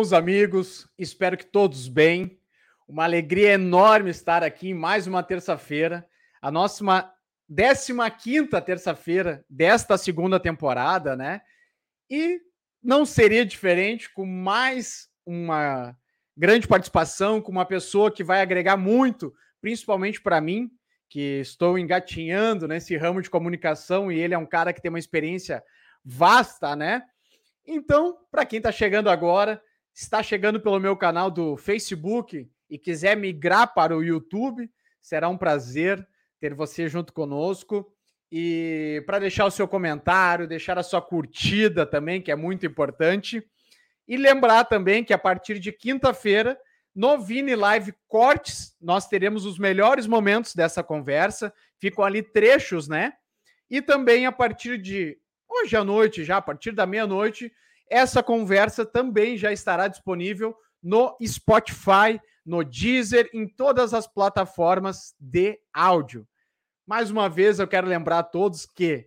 os amigos? Espero que todos bem. Uma alegria enorme estar aqui em mais uma terça-feira, a nossa 15 terça-feira desta segunda temporada, né? E não seria diferente com mais uma grande participação, com uma pessoa que vai agregar muito, principalmente para mim, que estou engatinhando nesse ramo de comunicação e ele é um cara que tem uma experiência vasta, né? Então, para quem está chegando agora, está chegando pelo meu canal do Facebook e quiser migrar para o YouTube, será um prazer ter você junto conosco. E para deixar o seu comentário, deixar a sua curtida também, que é muito importante. E lembrar também que a partir de quinta-feira, no Vini Live Cortes, nós teremos os melhores momentos dessa conversa. Ficam ali trechos, né? E também a partir de hoje à noite, já a partir da meia-noite, essa conversa também já estará disponível no Spotify, no Deezer, em todas as plataformas de áudio. Mais uma vez, eu quero lembrar a todos que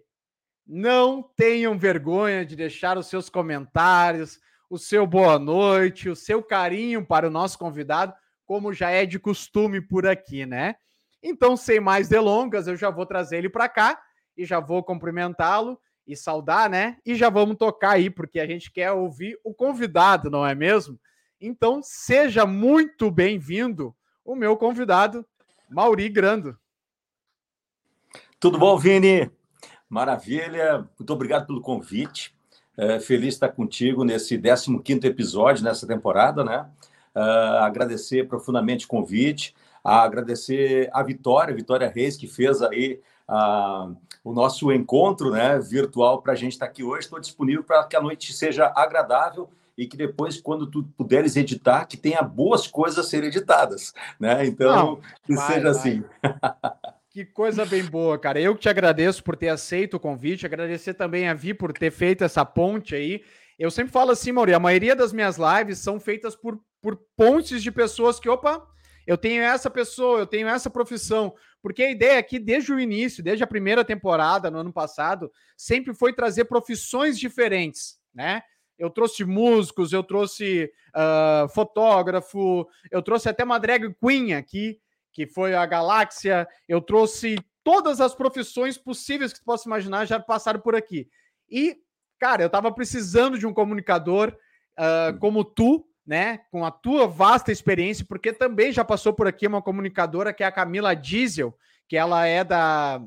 não tenham vergonha de deixar os seus comentários, o seu boa noite, o seu carinho para o nosso convidado, como já é de costume por aqui, né? Então, sem mais delongas, eu já vou trazer ele para cá e já vou cumprimentá-lo e saudar, né? E já vamos tocar aí, porque a gente quer ouvir o convidado, não é mesmo? Então, seja muito bem-vindo, o meu convidado, Mauri Grando. Tudo bom, Vini? Maravilha, muito obrigado pelo convite. É, feliz estar contigo nesse 15 episódio nessa temporada, né? Uh, agradecer profundamente o convite, agradecer a Vitória, Vitória Reis, que fez aí uh, o nosso encontro né, virtual para a gente estar tá aqui hoje. Estou disponível para que a noite seja agradável e que depois, quando tu puderes editar, que tenha boas coisas a serem editadas, né? Então, Não, que vai, seja vai. assim. Que coisa bem boa, cara. Eu que te agradeço por ter aceito o convite, agradecer também a Vi por ter feito essa ponte aí. Eu sempre falo assim, Mauri, a maioria das minhas lives são feitas por, por pontes de pessoas que, opa, eu tenho essa pessoa, eu tenho essa profissão. Porque a ideia aqui, desde o início, desde a primeira temporada, no ano passado, sempre foi trazer profissões diferentes, né? Eu trouxe músicos, eu trouxe uh, fotógrafo, eu trouxe até uma drag queen aqui, que foi a Galáxia. Eu trouxe todas as profissões possíveis que você possa imaginar já passaram por aqui. E, cara, eu estava precisando de um comunicador uh, como tu, né? Com a tua vasta experiência, porque também já passou por aqui uma comunicadora que é a Camila Diesel, que ela é da.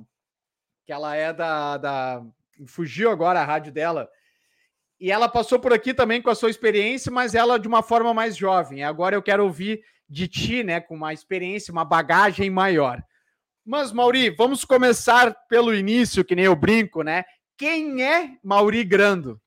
Que ela é da. da fugiu agora a rádio dela. E ela passou por aqui também com a sua experiência, mas ela de uma forma mais jovem. Agora eu quero ouvir de ti, né, com uma experiência, uma bagagem maior. Mas, Mauri, vamos começar pelo início, que nem eu brinco, né? Quem é Mauri Grando?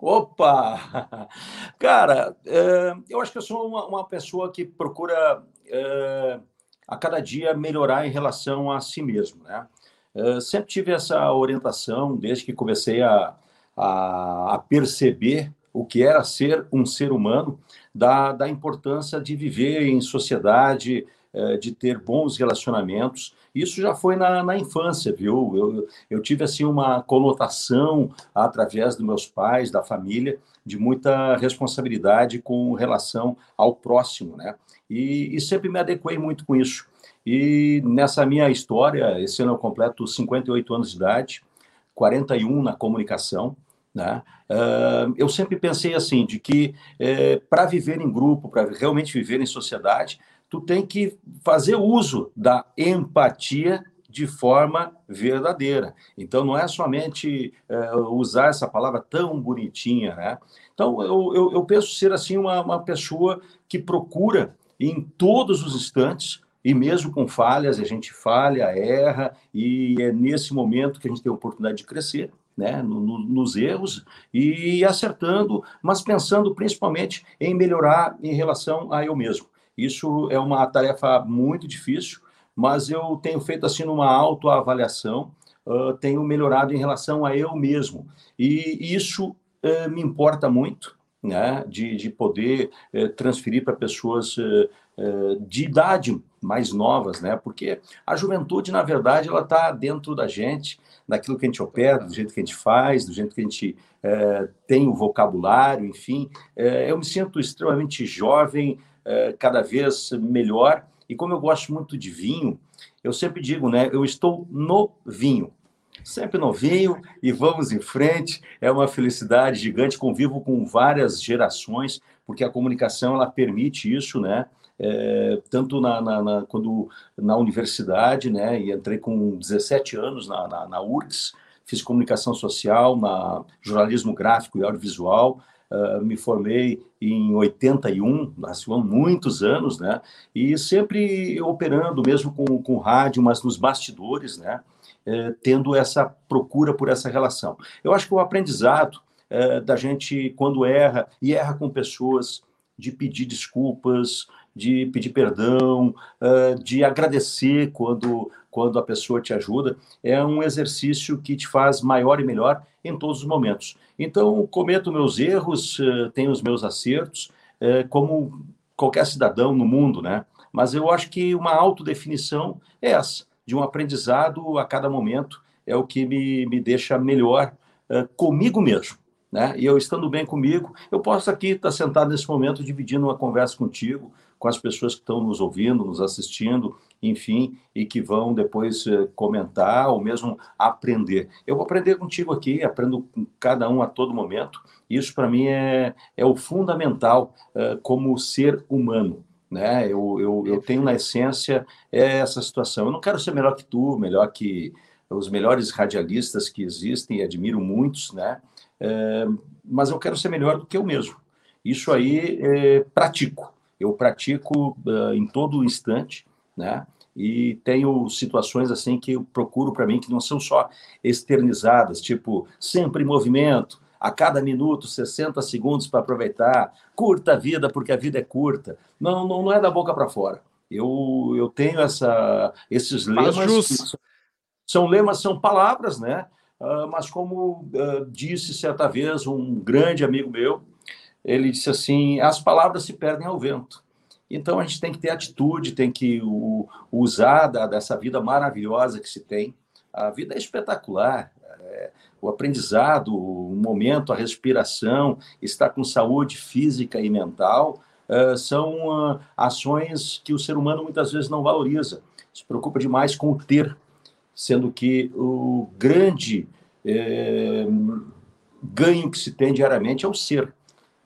Opa! Cara, é, eu acho que eu sou uma, pessoa que procura é, a cada dia melhorar em relação a si mesmo, né? É, sempre tive essa orientação desde que comecei a, a, a perceber o que era ser um ser humano, da, da importância de viver em sociedade, eh, de ter bons relacionamentos. Isso já foi na, na infância, viu? Eu, eu tive assim uma conotação através dos meus pais, da família, de muita responsabilidade com relação ao próximo, né? E, e sempre me adequei muito com isso. E nessa minha história, esse ano eu completo 58 anos de idade, 41 na comunicação, né? Uh, eu sempre pensei assim, de que é, para viver em grupo, para realmente viver em sociedade, tu tem que fazer uso da empatia de forma verdadeira. Então, não é somente é, usar essa palavra tão bonitinha, né? Então, eu, eu, eu penso ser, assim, uma, uma pessoa que procura, em todos os instantes, e mesmo com falhas, a gente falha, erra, e é nesse momento que a gente tem a oportunidade de crescer, né, no, no, nos erros e acertando, mas pensando principalmente em melhorar em relação a eu mesmo. Isso é uma tarefa muito difícil, mas eu tenho feito assim uma autoavaliação, uh, tenho melhorado em relação a eu mesmo. E isso uh, me importa muito, né, de, de poder uh, transferir para pessoas de idade mais novas, né? Porque a juventude, na verdade, ela está dentro da gente, daquilo que a gente opera, do jeito que a gente faz, do jeito que a gente tem o vocabulário, enfim. Eu me sinto extremamente jovem, é, cada vez melhor. E como eu gosto muito de vinho, eu sempre digo, né? Eu estou no vinho sempre novinho e vamos em frente. É uma felicidade gigante. Convivo com várias gerações, porque a comunicação ela permite isso, né? É, tanto na, na, na, quando na universidade, né? E entrei com 17 anos na, na, na URGS, fiz comunicação social, na jornalismo gráfico e audiovisual. Uh, me formei em 81, nasceu há muitos anos, né? E sempre operando, mesmo com, com rádio, mas nos bastidores, né? Eh, tendo essa procura por essa relação. Eu acho que o aprendizado eh, da gente, quando erra, e erra com pessoas, de pedir desculpas, de pedir perdão, eh, de agradecer quando, quando a pessoa te ajuda, é um exercício que te faz maior e melhor em todos os momentos. Então, cometo meus erros, tenho os meus acertos, como qualquer cidadão no mundo, né? Mas eu acho que uma autodefinição é essa de um aprendizado a cada momento é o que me, me deixa melhor uh, comigo mesmo. Né? E eu estando bem comigo, eu posso aqui estar sentado nesse momento dividindo uma conversa contigo, com as pessoas que estão nos ouvindo, nos assistindo, enfim, e que vão depois uh, comentar ou mesmo aprender. Eu vou aprender contigo aqui, aprendo com cada um a todo momento. Isso para mim é, é o fundamental uh, como ser humano né? Eu, eu, eu tenho na essência essa situação. Eu não quero ser melhor que tu, melhor que os melhores radialistas que existem, e admiro muitos, né? É, mas eu quero ser melhor do que eu mesmo. Isso aí é, pratico. Eu pratico uh, em todo instante, né? E tenho situações assim que eu procuro para mim que não são só externizadas, tipo sempre em movimento, a cada minuto 60 segundos para aproveitar, curta a vida porque a vida é curta. Não, não, não é da boca para fora. Eu, eu tenho essa, esses lemas. São lemas, são palavras, né? Uh, mas como uh, disse certa vez um grande amigo meu, ele disse assim: as palavras se perdem ao vento. Então a gente tem que ter atitude, tem que o, usar da, dessa vida maravilhosa que se tem. A vida é espetacular. É, o aprendizado, o momento, a respiração, estar com saúde física e mental, uh, são uh, ações que o ser humano muitas vezes não valoriza. Se preocupa demais com o ter, sendo que o grande eh, ganho que se tem diariamente é o ser.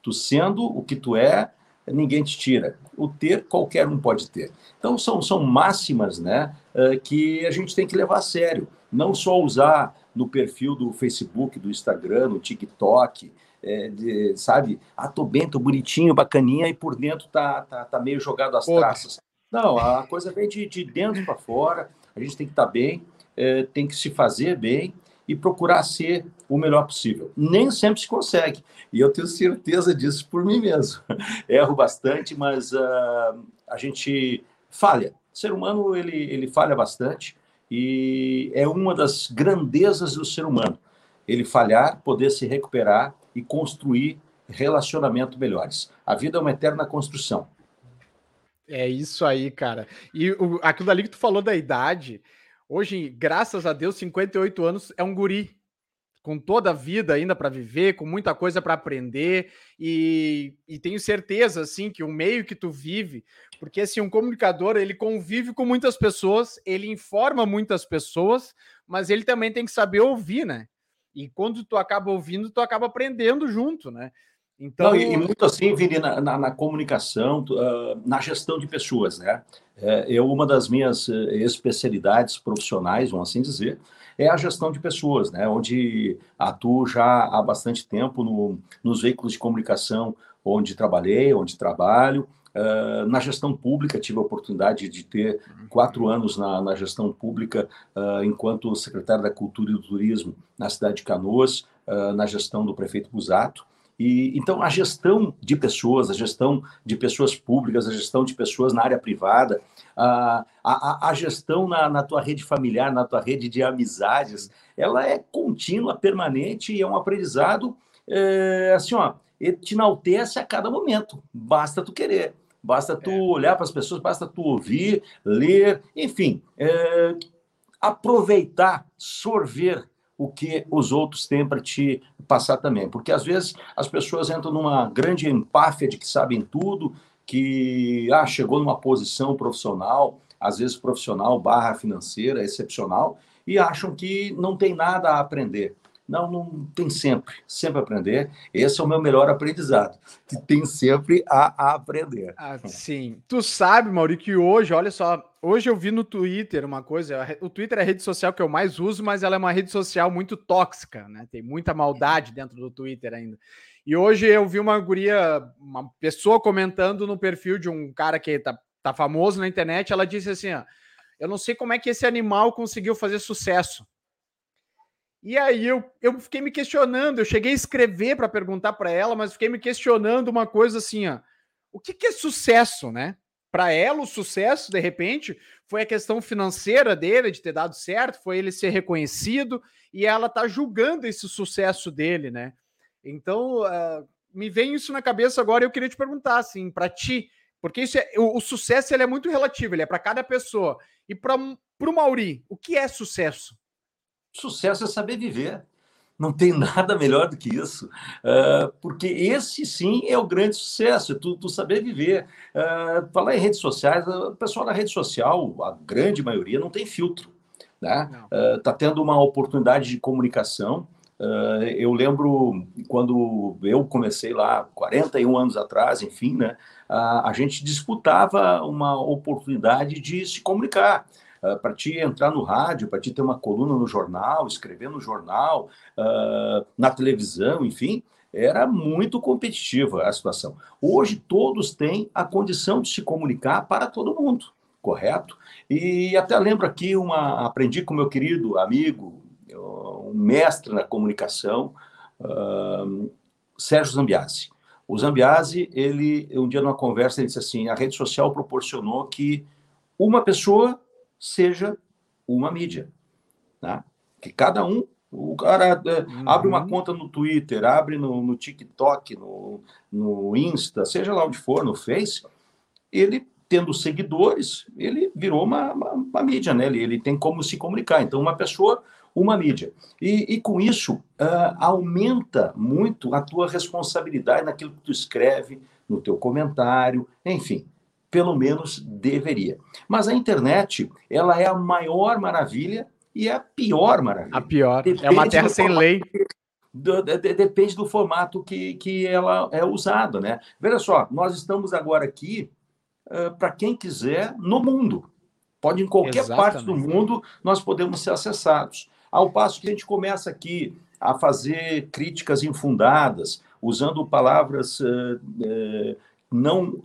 Tu sendo o que tu é, ninguém te tira. O ter, qualquer um pode ter. Então, são, são máximas né, que a gente tem que levar a sério. Não só usar no perfil do Facebook, do Instagram, no TikTok, é, de, sabe? Ah, tô bem, tô bonitinho, bacaninha, e por dentro tá, tá, tá meio jogado as traças. Não, a coisa vem de, de dentro para fora, a gente tem que estar tá bem, é, tem que se fazer bem e procurar ser o melhor possível. Nem sempre se consegue, e eu tenho certeza disso por mim mesmo. Erro bastante, mas uh, a gente falha. O ser humano, ele, ele falha bastante, e é uma das grandezas do ser humano. Ele falhar, poder se recuperar e construir relacionamentos melhores. A vida é uma eterna construção. É isso aí, cara. E o, aquilo ali que tu falou da idade, hoje, graças a Deus, 58 anos é um guri com toda a vida ainda para viver, com muita coisa para aprender e, e, tenho certeza assim que o meio que tu vive, porque assim um comunicador ele convive com muitas pessoas, ele informa muitas pessoas, mas ele também tem que saber ouvir, né? E quando tu acaba ouvindo, tu acaba aprendendo junto, né? Então, Não, e, e, muito assim, Vini, na, na, na comunicação, uh, na gestão de pessoas, né? É, eu, uma das minhas eh, especialidades profissionais, vamos assim dizer, é a gestão de pessoas, né? onde atuo já há bastante tempo no, nos veículos de comunicação onde trabalhei, onde trabalho. Uh, na gestão pública, tive a oportunidade de ter quatro anos na, na gestão pública, uh, enquanto secretário da Cultura e do Turismo na cidade de Canoas, uh, na gestão do prefeito Busato. E, então, a gestão de pessoas, a gestão de pessoas públicas, a gestão de pessoas na área privada, a, a, a gestão na, na tua rede familiar, na tua rede de amizades, ela é contínua, permanente e é um aprendizado, é, assim, ó, ele te enaltece a cada momento, basta tu querer. Basta tu é. olhar para as pessoas, basta tu ouvir, ler, enfim, é, aproveitar, sorver o que os outros têm para te passar também. Porque às vezes as pessoas entram numa grande empáfia de que sabem tudo, que ah, chegou numa posição profissional, às vezes profissional barra financeira, excepcional, e acham que não tem nada a aprender. Não, não tem sempre, sempre aprender. Esse é o meu melhor aprendizado, que tem sempre a, a aprender. Ah, sim. Tu sabe, Mauri, que hoje, olha só, hoje eu vi no Twitter uma coisa, o Twitter é a rede social que eu mais uso, mas ela é uma rede social muito tóxica, né? Tem muita maldade dentro do Twitter ainda. E hoje eu vi uma guria, uma pessoa comentando no perfil de um cara que tá, tá famoso na internet, ela disse assim, ó, eu não sei como é que esse animal conseguiu fazer sucesso. E aí eu, eu fiquei me questionando, eu cheguei a escrever para perguntar para ela, mas fiquei me questionando uma coisa assim, ó, o que, que é sucesso, né? Para ela, o sucesso, de repente, foi a questão financeira dele, de ter dado certo, foi ele ser reconhecido, e ela tá julgando esse sucesso dele, né? Então, uh, me vem isso na cabeça agora e eu queria te perguntar, assim, para ti, porque isso é, o, o, sucesso ele é muito relativo, ele é para cada pessoa. E para o Mauri, o que é sucesso? Sucesso é saber viver. Não tem nada melhor do que isso, uh, porque esse sim é o grande sucesso, é tu, tu saber viver. Uh, falar em redes sociais, o pessoal da rede social, a grande maioria, não tem filtro. Está né? uh, tendo uma oportunidade de comunicação. Eu lembro quando eu comecei lá, 41 anos atrás, enfim, né, a gente disputava uma oportunidade de se comunicar. Uh, para te entrar no rádio, para te ter uma coluna no jornal, escrever no jornal, uh, na televisão, enfim, era muito competitiva a situação. Hoje todos têm a condição de se comunicar para todo mundo, correto? E até lembro aqui uma aprendi com meu querido amigo, um mestre na comunicação, uh, Sérgio Zambiasi. O Zambiasi, ele um dia numa conversa ele disse assim: a rede social proporcionou que uma pessoa seja uma mídia. Né? Que cada um, o cara uhum. abre uma conta no Twitter, abre no, no TikTok, no, no Insta, seja lá onde for, no Face, ele tendo seguidores, ele virou uma, uma, uma mídia, né? Ele, ele, tem como se comunicar. Então, uma pessoa, uma mídia. E, e com isso, uh, aumenta muito a tua responsabilidade naquilo que tu escreve, no teu comentário, enfim pelo menos deveria. Mas a internet, ela é a maior maravilha e é a pior maravilha. A pior. Depende é uma terra sem formato, lei. Do, de, depende do formato que, que ela é usada, né? Veja só, nós estamos agora aqui uh, para quem quiser no mundo. Pode em qualquer Exatamente. parte do mundo nós podemos ser acessados. Ao passo que a gente começa aqui a fazer críticas infundadas, usando palavras uh, uh, não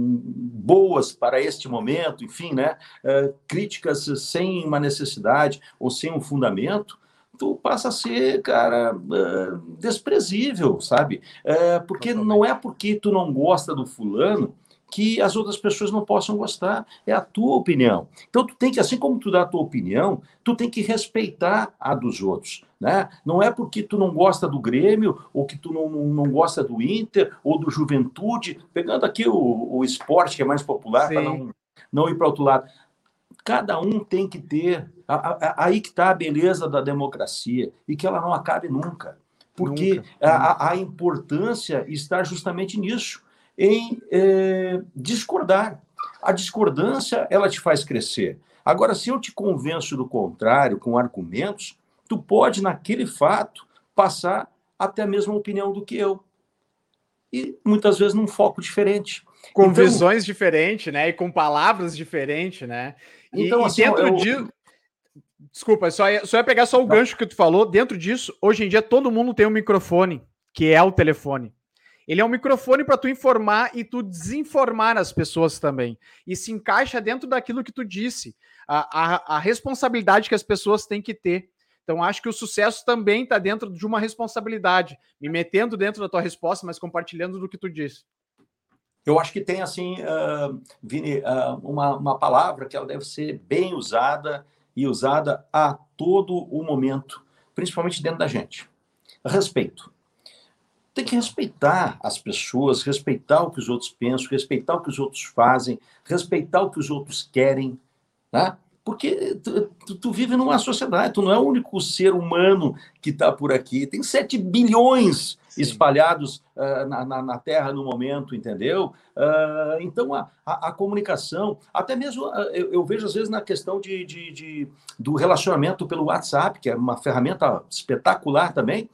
boas para este momento, enfim, né? Uh, críticas sem uma necessidade ou sem um fundamento, tu passa a ser, cara, uh, desprezível, sabe? Uh, porque não é porque tu não gosta do fulano que as outras pessoas não possam gostar. É a tua opinião. Então, tu tem que, assim como tu dá a tua opinião, tu tem que respeitar a dos outros. Né? Não é porque tu não gosta do Grêmio, ou que tu não, não gosta do Inter, ou do Juventude, pegando aqui o, o esporte que é mais popular, para não, não ir para outro lado. Cada um tem que ter. A, a, aí que está a beleza da democracia, e que ela não acabe nunca. Porque nunca. A, a importância está justamente nisso em é, discordar. A discordância, ela te faz crescer. Agora, se eu te convenço do contrário, com argumentos, tu pode, naquele fato, passar até a mesma opinião do que eu. E muitas vezes num foco diferente. Com então, visões diferentes, né? E com palavras diferentes, né? E, então, assim, dentro eu... disso. Desculpa, só ia, só ia pegar só o gancho que tu falou. Dentro disso, hoje em dia todo mundo tem um microfone, que é o telefone. Ele é um microfone para tu informar e tu desinformar as pessoas também. E se encaixa dentro daquilo que tu disse, a, a, a responsabilidade que as pessoas têm que ter. Então, acho que o sucesso também está dentro de uma responsabilidade, me metendo dentro da tua resposta, mas compartilhando do que tu disse. Eu acho que tem, assim, uh, Vini, uh, uma, uma palavra que ela deve ser bem usada e usada a todo o momento, principalmente dentro da gente. Respeito tem que respeitar as pessoas, respeitar o que os outros pensam, respeitar o que os outros fazem, respeitar o que os outros querem, né? Porque tu, tu, tu vive numa sociedade, tu não é o único ser humano que está por aqui. Tem 7 bilhões Sim. espalhados uh, na, na, na, Terra no momento, entendeu? Uh, então, a, a, a, comunicação, até mesmo uh, eu, eu, vejo às vezes na questão de, de, de, do relacionamento pelo WhatsApp, que é uma ferramenta espetacular também.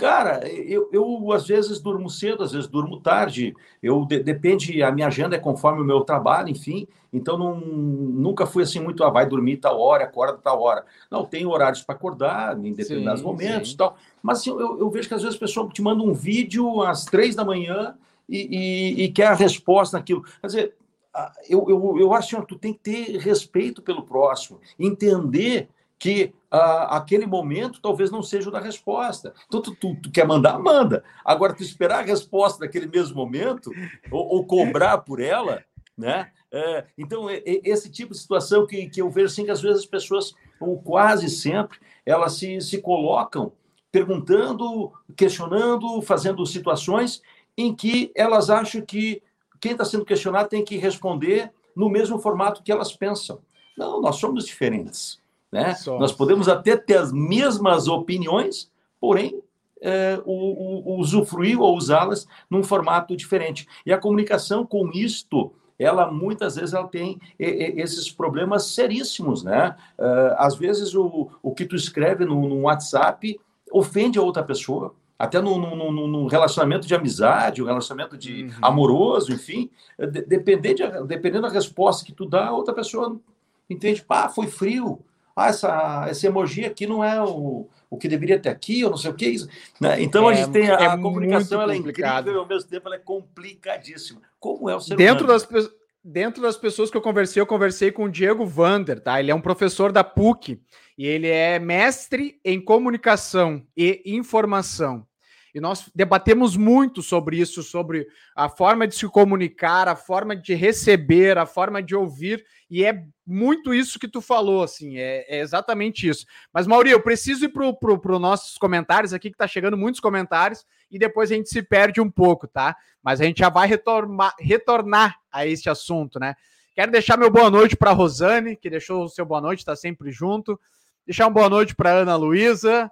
Cara, eu, eu às vezes durmo cedo, às vezes durmo tarde. Eu de, depende, a minha agenda é conforme o meu trabalho, enfim. Então não, nunca fui assim muito, ah, vai dormir tal hora, acorda tal hora. Não, tenho horários para acordar em determinados sim, momentos, sim. tal. Mas assim, eu, eu, vejo que às vezes a pessoa te manda um vídeo às três da manhã e, e, e quer a resposta naquilo. Quer dizer, eu, eu, eu acho que tu tem que ter respeito pelo próximo, entender que ah, aquele momento talvez não seja o da resposta. Então, tu, tu, tu, quer mandar, manda. Agora, tu esperar a resposta naquele mesmo momento, ou, ou cobrar por ela, né? É, então, é, esse tipo de situação que, que eu vejo assim, que às vezes as pessoas, ou quase sempre, elas se, se colocam perguntando, questionando, fazendo situações em que elas acham que quem está sendo questionado tem que responder no mesmo formato que elas pensam. Não, nós somos diferentes. Né? Nós podemos até ter as mesmas opiniões, porém é, o, o, usufruir ou usá-las num formato diferente. E a comunicação com isto, ela muitas vezes ela tem esses problemas seríssimos, né? Uh, às vezes o, o que tu escreve no, no WhatsApp ofende a outra pessoa, até no, no, no, relacionamento de amizade, um relacionamento de uhum. amoroso, enfim, de, dependendo, de, dependendo da resposta que tu dá, a outra pessoa entende, pá, foi frio, ah, essa, esse emoji aqui não é o, o que deveria ter aqui, ou não sei o que. Isso, né? Então é, a gente tem a, é a comunicação, ela é incrível e ao mesmo tempo ela é complicadíssima. Como é o ser dentro humano? Das, dentro das pessoas que eu conversei, eu conversei com o Diego Vander, tá? Ele é um professor da PUC e ele é mestre em comunicação e informação. E nós debatemos muito sobre isso, sobre a forma de se comunicar, a forma de receber, a forma de ouvir, e é muito isso que tu falou, assim, é, é exatamente isso. Mas, Mauri, eu preciso ir para pro, nossos comentários aqui, que tá chegando muitos comentários, e depois a gente se perde um pouco, tá? Mas a gente já vai retornar, retornar a este assunto, né? Quero deixar meu boa noite para Rosane, que deixou o seu boa noite, está sempre junto. Deixar um boa noite para Ana Luísa,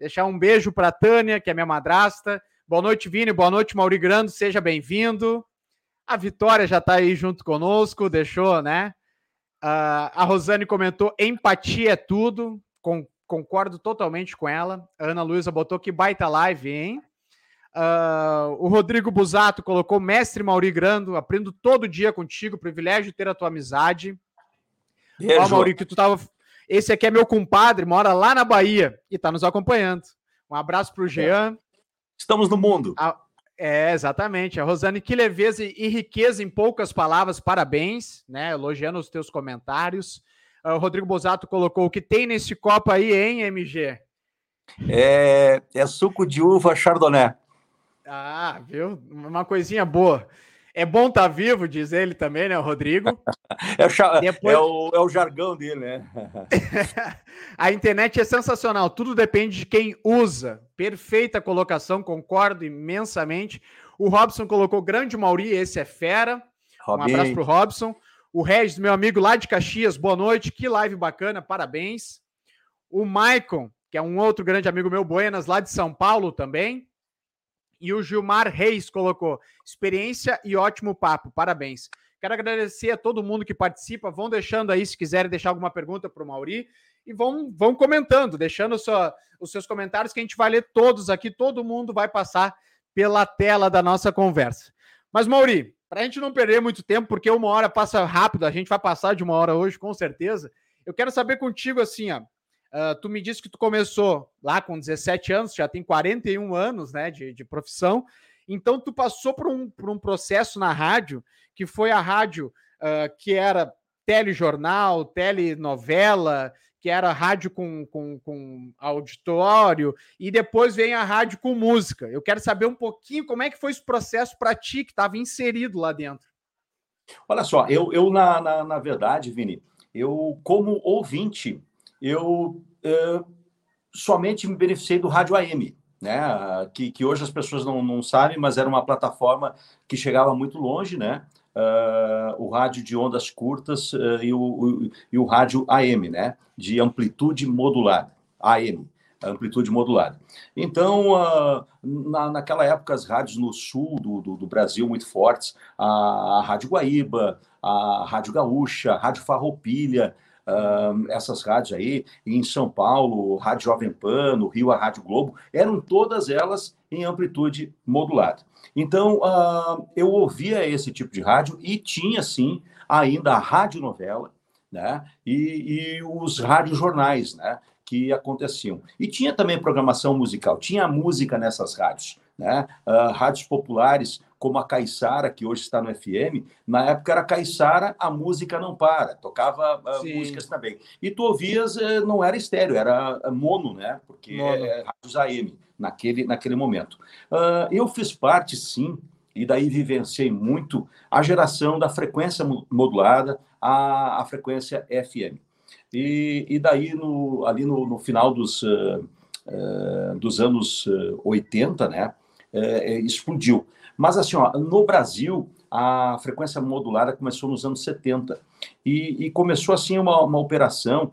Deixar um beijo para Tânia, que é minha madrasta. Boa noite, Vini. Boa noite, Mauri Grando. Seja bem-vindo. A Vitória já está aí junto conosco, deixou, né? Uh, a Rosane comentou: empatia é tudo. Com, concordo totalmente com ela. A Ana Luísa botou que baita live, hein? Uh, o Rodrigo Busato colocou: Mestre Mauri Grando, aprendo todo dia contigo, privilégio ter a tua amizade. Beijo. Ó, Mauri, que tu tava, esse aqui é meu compadre, mora lá na Bahia e está nos acompanhando. Um abraço para o Jean. Estamos no mundo. A... É, exatamente. A Rosane, que leveza e riqueza em poucas palavras, parabéns, né? Elogiando os teus comentários. Ah, o Rodrigo Bosato colocou o que tem nesse copo aí, hein, MG? É, é suco de uva chardonnay. Ah, viu? Uma coisinha boa. É bom estar tá vivo, diz ele também, né, o Rodrigo? é, o, Depois... é, o, é o jargão dele, né? a internet é sensacional, tudo depende de quem usa. Perfeita colocação, concordo imensamente. O Robson colocou grande Mauri, esse é fera. Um abraço pro Robson. O Regis, meu amigo lá de Caxias, boa noite, que live bacana, parabéns. O Maicon, que é um outro grande amigo meu, Buenas, lá de São Paulo também. E o Gilmar Reis colocou: experiência e ótimo papo, parabéns. Quero agradecer a todo mundo que participa. Vão deixando aí, se quiserem deixar alguma pergunta para o Mauri. E vão, vão comentando, deixando sua, os seus comentários, que a gente vai ler todos aqui. Todo mundo vai passar pela tela da nossa conversa. Mas, Mauri, para a gente não perder muito tempo, porque uma hora passa rápido, a gente vai passar de uma hora hoje, com certeza. Eu quero saber contigo assim, ó. Uh, tu me disse que tu começou lá com 17 anos, já tem 41 anos né, de, de profissão. Então, tu passou por um, por um processo na rádio, que foi a rádio uh, que era telejornal, telenovela, que era rádio com, com, com, auditório, e depois vem a rádio com música. Eu quero saber um pouquinho como é que foi esse processo para ti, que estava inserido lá dentro. Olha só, eu, eu na, na, na verdade, Vini, eu, como ouvinte, eu uh, somente me beneficiei do rádio AM. né? Que, que hoje as pessoas não, não sabem, mas era uma plataforma que chegava muito longe, né? Uh, o rádio de ondas curtas uh, e, o, o, e o rádio AM, né? De amplitude modulada, AM, amplitude modulada. Então, uh, na, naquela época, as rádios no sul do, do, do Brasil muito fortes, a, a, Rádio Guaíba, a Rádio Gaúcha, a Rádio Farroupilha, essas rádios aí, em São Paulo, Rádio Jovem Pan, no Rio, a Rádio Globo, eram todas elas em amplitude modulada. Então, uh, eu ouvia esse tipo de rádio e tinha, sim, ainda a radionovela, né? E, e os radiojornais, né? Que aconteciam. E tinha também programação musical, tinha música nessas rádios, né? Uh, rádios populares, como a Caissara, que hoje está no FM, na época era Caissara, a música não para, tocava uh, músicas também. E tu ouvias, uh, não era estéreo, era mono, né? Porque mono. é rádios AM naquele, naquele momento. Uh, eu fiz parte, sim, e daí vivenciei muito a geração da frequência modulada à, à frequência FM. E, e daí, no, ali no, no final dos, uh, uh, dos anos 80, né, explodiu. Mas, assim, ó, no Brasil, a frequência modulada começou nos anos 70 e, e começou, assim, uma, uma operação.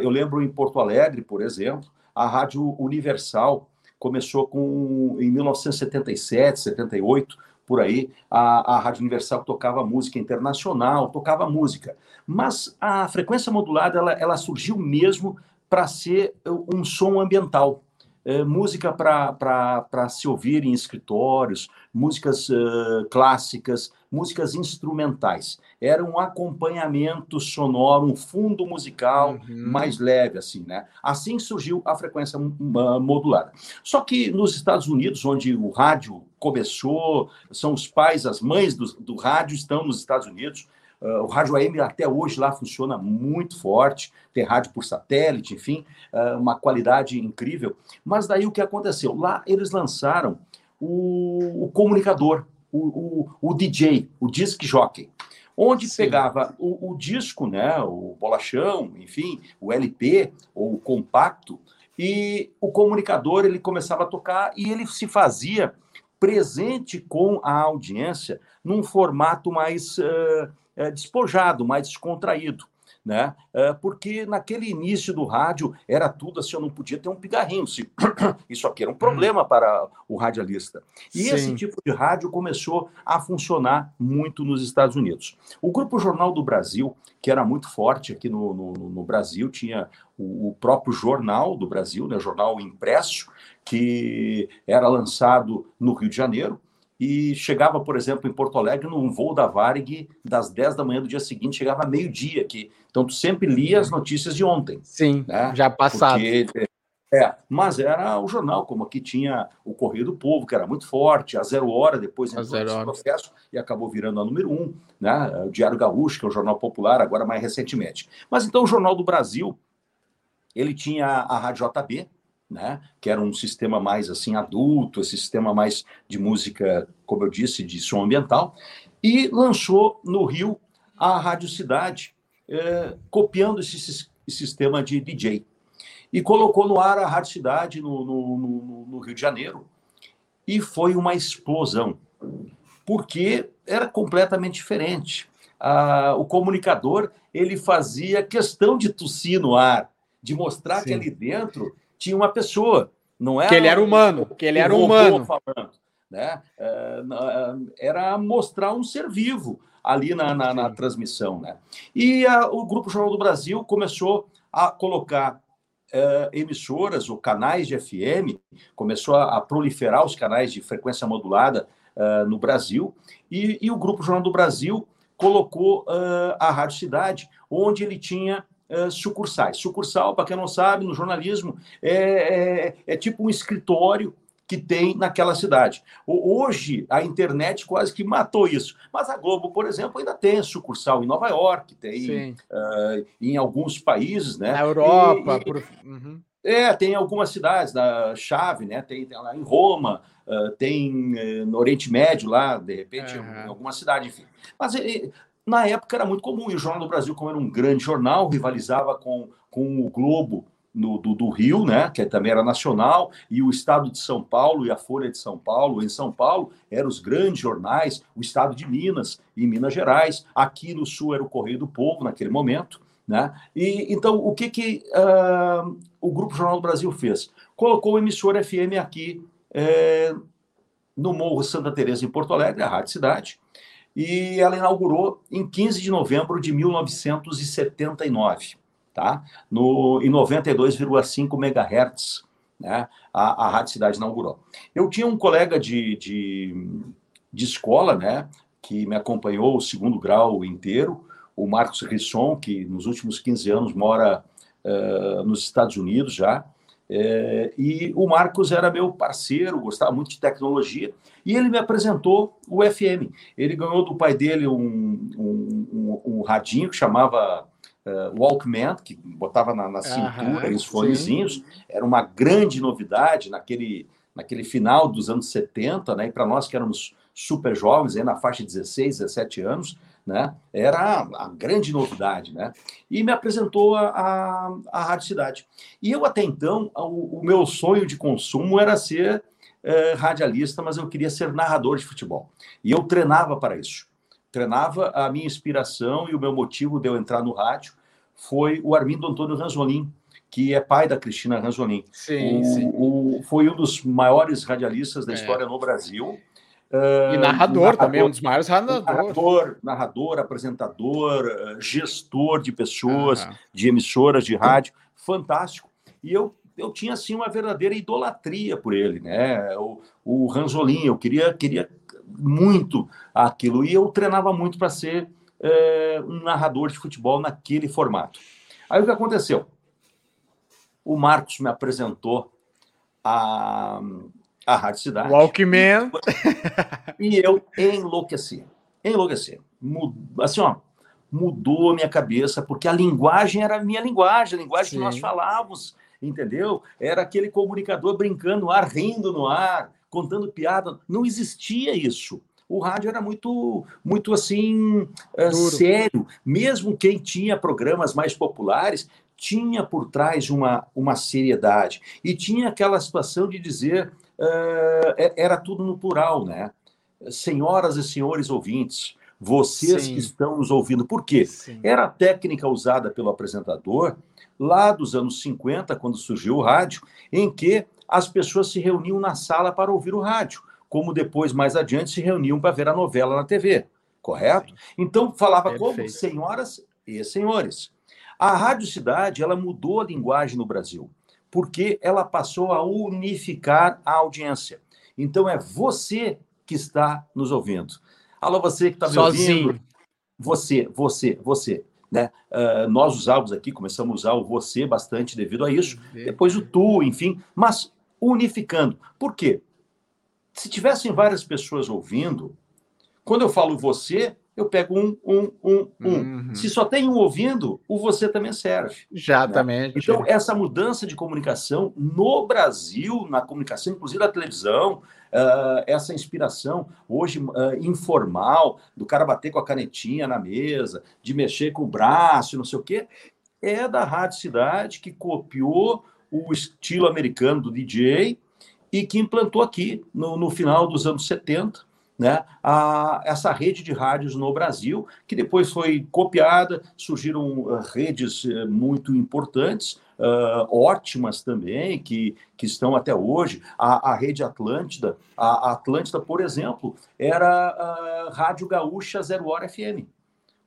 eu lembro em Porto Alegre, por exemplo, a Rádio Universal, começou com em 1977, 78, por aí, a, a Rádio Universal tocava música internacional, tocava música. Mas a frequência modulada ela, ela surgiu mesmo para ser um som ambiental. É, música para se ouvir em escritórios, músicas uh, clássicas, músicas instrumentais. Era um acompanhamento sonoro, um fundo musical uhum. mais leve, assim, né? Assim surgiu a frequência uh, modulada. Só que nos Estados Unidos, onde o rádio começou, são os pais, as mães do, do rádio estão nos Estados Unidos, Uh, o rádio AM até hoje lá funciona muito forte, tem rádio por satélite, enfim, uh, uma qualidade incrível. Mas daí o que aconteceu? Lá eles lançaram o, o comunicador, o, o, o, DJ, o disc jockey, onde Sim. pegava o, disco, né, o bolachão, enfim, o LP ou o compacto, e o comunicador ele começava a tocar e ele se fazia presente com a audiência num formato mais uh, é, despojado, mais descontraído. Né? É, porque naquele início do rádio era tudo assim, eu não podia ter um pigarrinho. Se... Isso aqui era um problema para o radialista. E Sim. esse tipo de rádio começou a funcionar muito nos Estados Unidos. O Grupo Jornal do Brasil, que era muito forte aqui no, no, no Brasil, tinha o, o, próprio Jornal do Brasil, né, jornal impresso, que era lançado no Rio de Janeiro e chegava, por exemplo, em Porto Alegre, num voo da Varig, das 10 da manhã do dia seguinte, chegava meio-dia aqui. Então, tu sempre lia as notícias de ontem. Sim, né? já passado. Porque, é, mas era o jornal, como aqui tinha o Correio do Povo, que era muito forte, a Zero Hora, depois entrou nesse processo e acabou virando a número um, né? o Diário Gaúcho, que é o jornal popular, agora mais recentemente. Mas então o Jornal do Brasil, ele tinha a Rádio JB, né? que era um sistema mais assim adulto, esse sistema mais de música, como eu disse, de som ambiental, e lançou no Rio a Rádio Cidade, é, copiando esse, esse, sistema de DJ. E colocou no ar a Rádio Cidade no, no, no, no Rio de Janeiro. E foi uma explosão, porque era completamente diferente. Ah, o comunicador ele fazia questão de tossir no ar, de mostrar Sim. que ali dentro tinha uma pessoa, não era. Que ele era humano, que ele era humano. Falando, né? É, era mostrar um ser vivo ali na, na, na transmissão. Né? E a, o Grupo Jornal do Brasil começou a colocar é, emissoras ou canais de FM, começou a, a, proliferar os canais de frequência modulada uh, no Brasil, e, e, o Grupo Jornal do Brasil colocou uh, a Rádio Cidade, onde ele tinha uh, sucursais. Sucursal, para quem não sabe, no jornalismo, é, é, é tipo um escritório que tem naquela cidade. Hoje, a internet quase que matou isso. Mas a Globo, por exemplo, ainda tem sucursal em Nova York, tem uh, em alguns países, né? Na Europa. E, por... uhum. É, tem algumas cidades da chave, né? Tem, tem lá em Roma, uh, tem uh, no Oriente Médio lá, de repente, uhum. em alguma cidade, enfim. Mas na época era muito comum, e o Jornal do Brasil, como era um grande jornal, rivalizava com, com o Globo no, do, do, Rio, né, que também era nacional, e o Estado de São Paulo e a Folha de São Paulo. Em São Paulo eram os grandes jornais, o Estado de Minas e Minas Gerais. Aqui no Sul era o Correio do Povo, naquele momento. Né? E então o que, que uh, o Grupo Jornal do Brasil fez? Colocou o emissor FM aqui é, no Morro Santa Teresa, em Porto Alegre, a Rádio Cidade, e ela inaugurou em 15 de novembro de 1979 tá? No, em 92,5 MHz, né? A, a Rádio Cidade inaugurou. Eu tinha um colega de, de, de escola, né? Que me acompanhou o segundo grau inteiro, o Marcos Risson, que nos últimos 15 anos mora uh, nos Estados Unidos já. É, e o Marcos era meu parceiro, gostava muito de tecnologia, e ele me apresentou o FM. Ele ganhou do pai dele um, um, um, um radinho que chamava uh, Walkman, que botava na, na cintura uhum, os fonezinhos, era uma grande novidade naquele, naquele final dos anos 70, né? E para nós que éramos super jovens, aí na faixa de 16, 17 anos, né? Era a, grande novidade, né? E me apresentou a, a, a Rádio Cidade. E eu até então, o, o meu sonho de consumo era ser eh, radialista, mas eu queria ser narrador de futebol. E eu treinava para isso treinava, a minha inspiração e o meu motivo de eu entrar no rádio foi o Armindo Antônio Ranzolin, que é pai da Cristina Ranzolin. Sim, o, sim. O, foi um dos maiores radialistas da é. história no Brasil. E narrador, narrador, também, um dos maiores narradores. Narrador, narrador apresentador, uh, gestor de pessoas, de emissoras de rádio, fantástico. E eu, eu tinha, assim, uma verdadeira idolatria por ele, né? O, o Ranzolin, eu queria, queria muito aquilo. E eu treinava muito para ser é, um narrador de futebol naquele formato. Aí o que aconteceu? O Marcos me apresentou a, a Rádio Cidade. Walkman. E eu enlouqueci. Enlouqueci. Mud, assim, ó, mudou a minha cabeça, porque a linguagem era a minha linguagem, a linguagem Sim. que nós falávamos, entendeu? Era aquele comunicador brincando no ar, rindo no ar, contando piada. Não existia isso. O rádio era muito, muito assim, uh, sério. Mesmo quem tinha programas mais populares tinha por trás uma, uma seriedade. E tinha aquela situação de dizer, uh, era tudo no plural, né? Senhoras e senhores ouvintes, vocês Sim. que estão nos ouvindo. Por quê? Sim. Era a técnica usada pelo apresentador lá dos anos 50, quando surgiu o rádio, em que as pessoas se reuniam na sala para ouvir o rádio, como depois, mais adiante, se reuniam para ver a novela na TV, correto? Então, falava Perfeito. como senhoras e senhores. A Rádio Cidade, ela mudou a linguagem no Brasil, porque ela passou a unificar a audiência. Então, é você que está nos ouvindo. Alô, você que está me Sozinho. ouvindo. Você, você, você. Né? Uh, nós usávamos aqui, começamos a usar o você bastante devido a isso, depois o tu, enfim, mas unificando. Por quê? Se tivessem várias pessoas ouvindo, quando eu falo você, eu pego um, um, um, um. Uhum. Se só tem um ouvindo, o você também serve. Exatamente. Né? Então, essa mudança de comunicação no Brasil, na comunicação, inclusive na televisão, uh, essa inspiração hoje uh, informal, do cara bater com a canetinha na mesa, de mexer com o braço, não sei o quê, é da Rádio Cidade que copiou o estilo americano do DJ e que implantou aqui no, no final dos anos 70 né, a, essa rede de rádios no Brasil, que depois foi copiada, surgiram uh, redes uh, muito importantes, uh, ótimas também, que, que estão até hoje. A, a rede Atlântida, a, a Atlântida, por exemplo, era a Rádio Gaúcha Zero Hora FM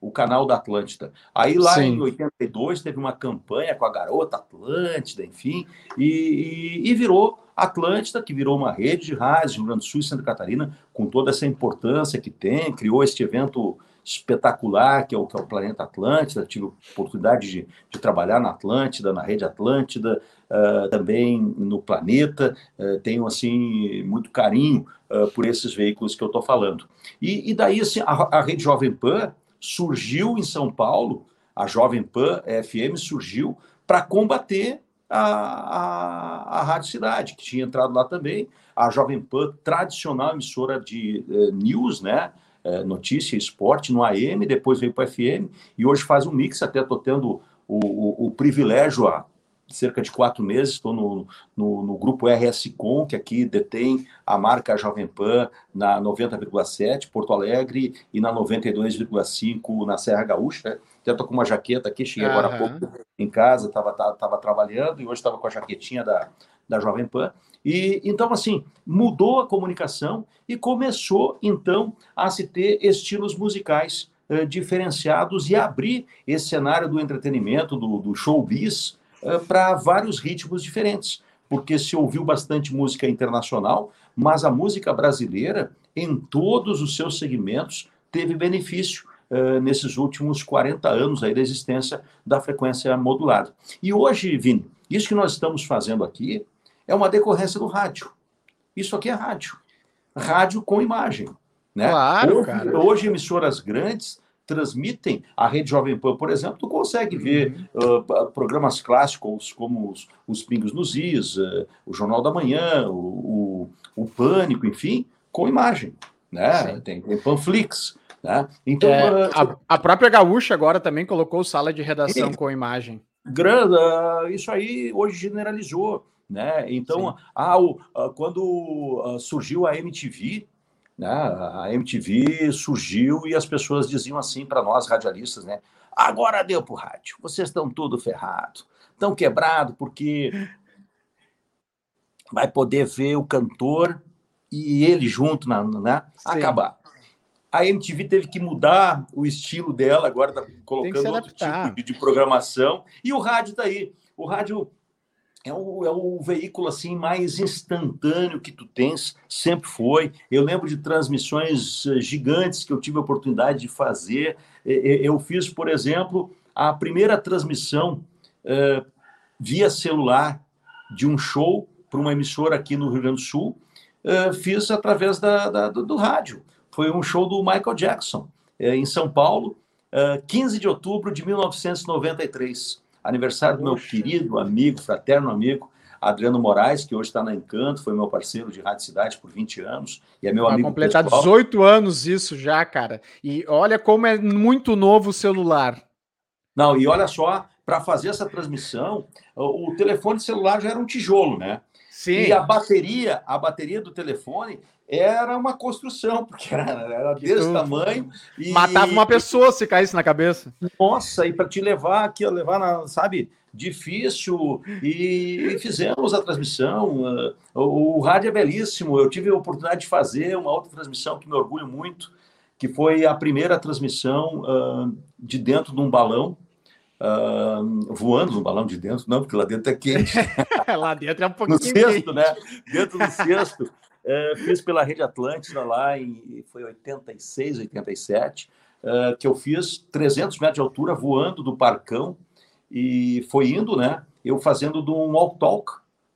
o canal da Atlântida. Aí lá Sim. em 82 teve uma campanha com a garota Atlântida, enfim, e, e, e virou Atlântida, que virou uma rede de rádios, Rio Grande do Sul e Santa Catarina, com toda essa importância que tem, criou este evento espetacular, que é o, que é o Planeta Atlântida, tive oportunidade de, de trabalhar na Atlântida, na rede Atlântida, uh, também no Planeta, uh, tenho, assim, muito carinho uh, por esses veículos que eu estou falando. E, e, daí, assim, a, a rede Jovem Pan, surgiu em São Paulo, a Jovem Pan FM surgiu para combater a, a, a Rádio Cidade, que tinha entrado lá também, a Jovem Pan, tradicional emissora de eh, news, né? Eh, notícia, esporte no AM, depois veio para FM, e hoje faz um mix, até estou tendo o, o, o, privilégio há cerca de quatro meses, estou no, no, no, grupo RS Com, que aqui detém a marca Jovem Pan na 90,7 Porto Alegre e na 92,5 na Serra Gaúcha. Né? Até estou com uma jaqueta aqui, cheguei agora há pouco em casa, estava tava, tava trabalhando e hoje estava com a jaquetinha da, da Jovem Pan. E então, assim, mudou a comunicação e começou, então, a se ter estilos musicais eh, diferenciados e abrir esse cenário do entretenimento, do, do showbiz, para vários ritmos diferentes. Porque se ouviu bastante música internacional, mas a música brasileira, em todos os seus segmentos, teve benefício uh, nesses últimos 40 anos aí da existência da frequência modulada. E hoje, Vini, isso que nós estamos fazendo aqui é uma decorrência do rádio. Isso aqui é rádio. Rádio com imagem. Né? Claro, hoje, cara. Hoje, emissoras grandes transmitem a Rede Jovem Pan, por exemplo, tu consegue ver uhum. uh, programas clássicos como os, os Pingos nos Is, uh, o Jornal da Manhã, o, o, o, Pânico, enfim, com imagem. Né? Tem, tem Panflix. Né? Então, é, uh, a, a, própria Gaúcha agora também colocou sala de redação com imagem. Grande, isso aí hoje generalizou. Né? Então, ah, o, quando surgiu a MTV, né? A MTV surgiu e as pessoas diziam assim para nós, radialistas, né? Agora deu para o rádio, vocês estão tudo ferrado, estão quebrado porque vai poder ver o cantor e ele junto, na, né? Acabar. A MTV teve que mudar o estilo dela, agora está colocando outro tipo de, de programação, e o rádio está aí. O rádio é o, é o veículo assim mais instantâneo que tu tens, sempre foi. Eu lembro de transmissões eh, gigantes que eu tive a oportunidade de fazer. Eu fiz, por exemplo, a primeira transmissão uh, via celular de um show para uma emissora aqui no Rio Grande do Sul. Uh, fiz através da, da do, do, rádio. Foi um show do Michael Jackson, em São Paulo, 15 de outubro de 1993 aniversário do meu querido amigo, fraterno amigo, Adriano Moraes, que hoje está na Encanto, foi meu parceiro de Rádio Cidade por 20 anos e é meu Vai amigo. completar pessoal. 18 anos isso já, cara. E olha como é muito novo o celular. Não, e olha só, para fazer essa transmissão, o, o telefone celular já era um tijolo, né? Sim. E a bateria, a bateria do telefone era uma construção, porque era, era desse tamanho. E... Matava uma pessoa se caísse na cabeça. Nossa, e para te levar aqui, levar na, sabe, difícil. E, fizemos a transmissão. Uh, o, o, rádio é belíssimo. Eu tive a oportunidade de fazer uma outra transmissão que me orgulho muito, que foi a primeira transmissão uh, de dentro de um balão. Uh, voando no balão de dentro, não, porque lá dentro é quente. lá dentro é um pouquinho no cesto, né? Dentro do cesto. É, fiz pela Rede Atlântida lá em foi 86, 87, é, que eu fiz 300 metros de altura voando do Parcão e foi indo, né? Eu fazendo de um walk talk,